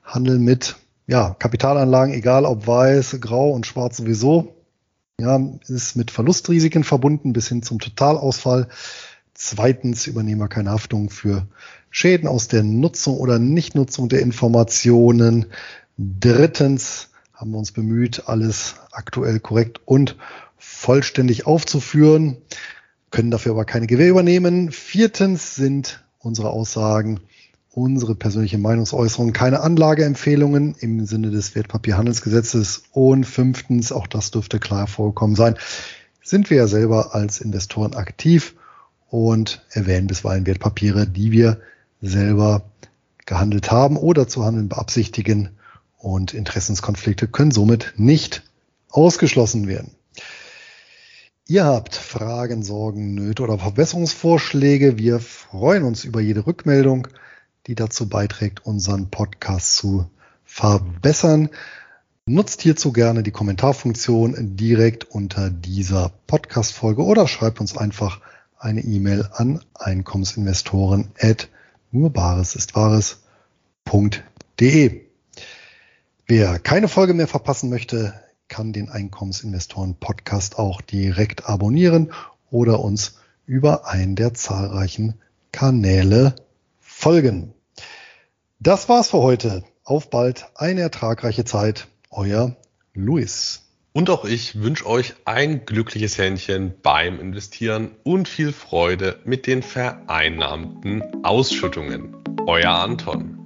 Handel mit ja, Kapitalanlagen, egal ob weiß, grau und schwarz sowieso. Ja, ist mit Verlustrisiken verbunden bis hin zum Totalausfall. Zweitens übernehmen wir keine Haftung für Schäden aus der Nutzung oder Nichtnutzung der Informationen. Drittens haben wir uns bemüht, alles aktuell korrekt und vollständig aufzuführen, können dafür aber keine Gewähr übernehmen. Viertens sind unsere Aussagen unsere persönliche Meinungsäußerung keine Anlageempfehlungen im Sinne des Wertpapierhandelsgesetzes. Und fünftens, auch das dürfte klar vorkommen sein, sind wir ja selber als Investoren aktiv und erwähnen bisweilen Wertpapiere, die wir selber gehandelt haben oder zu handeln beabsichtigen und Interessenskonflikte können somit nicht ausgeschlossen werden. Ihr habt Fragen, Sorgen, Nöte oder Verbesserungsvorschläge. Wir freuen uns über jede Rückmeldung, die dazu beiträgt, unseren Podcast zu verbessern. Nutzt hierzu gerne die Kommentarfunktion direkt unter dieser Podcast-Folge oder schreibt uns einfach eine E-Mail an Einkommensinvestoren at nurbaresistwahres.de. Wer keine Folge mehr verpassen möchte, kann den Einkommensinvestoren Podcast auch direkt abonnieren oder uns über einen der zahlreichen Kanäle folgen. Das war's für heute. Auf bald eine ertragreiche Zeit. Euer Luis. Und auch ich wünsche euch ein glückliches Händchen beim Investieren und viel Freude mit den vereinnahmten Ausschüttungen. Euer Anton.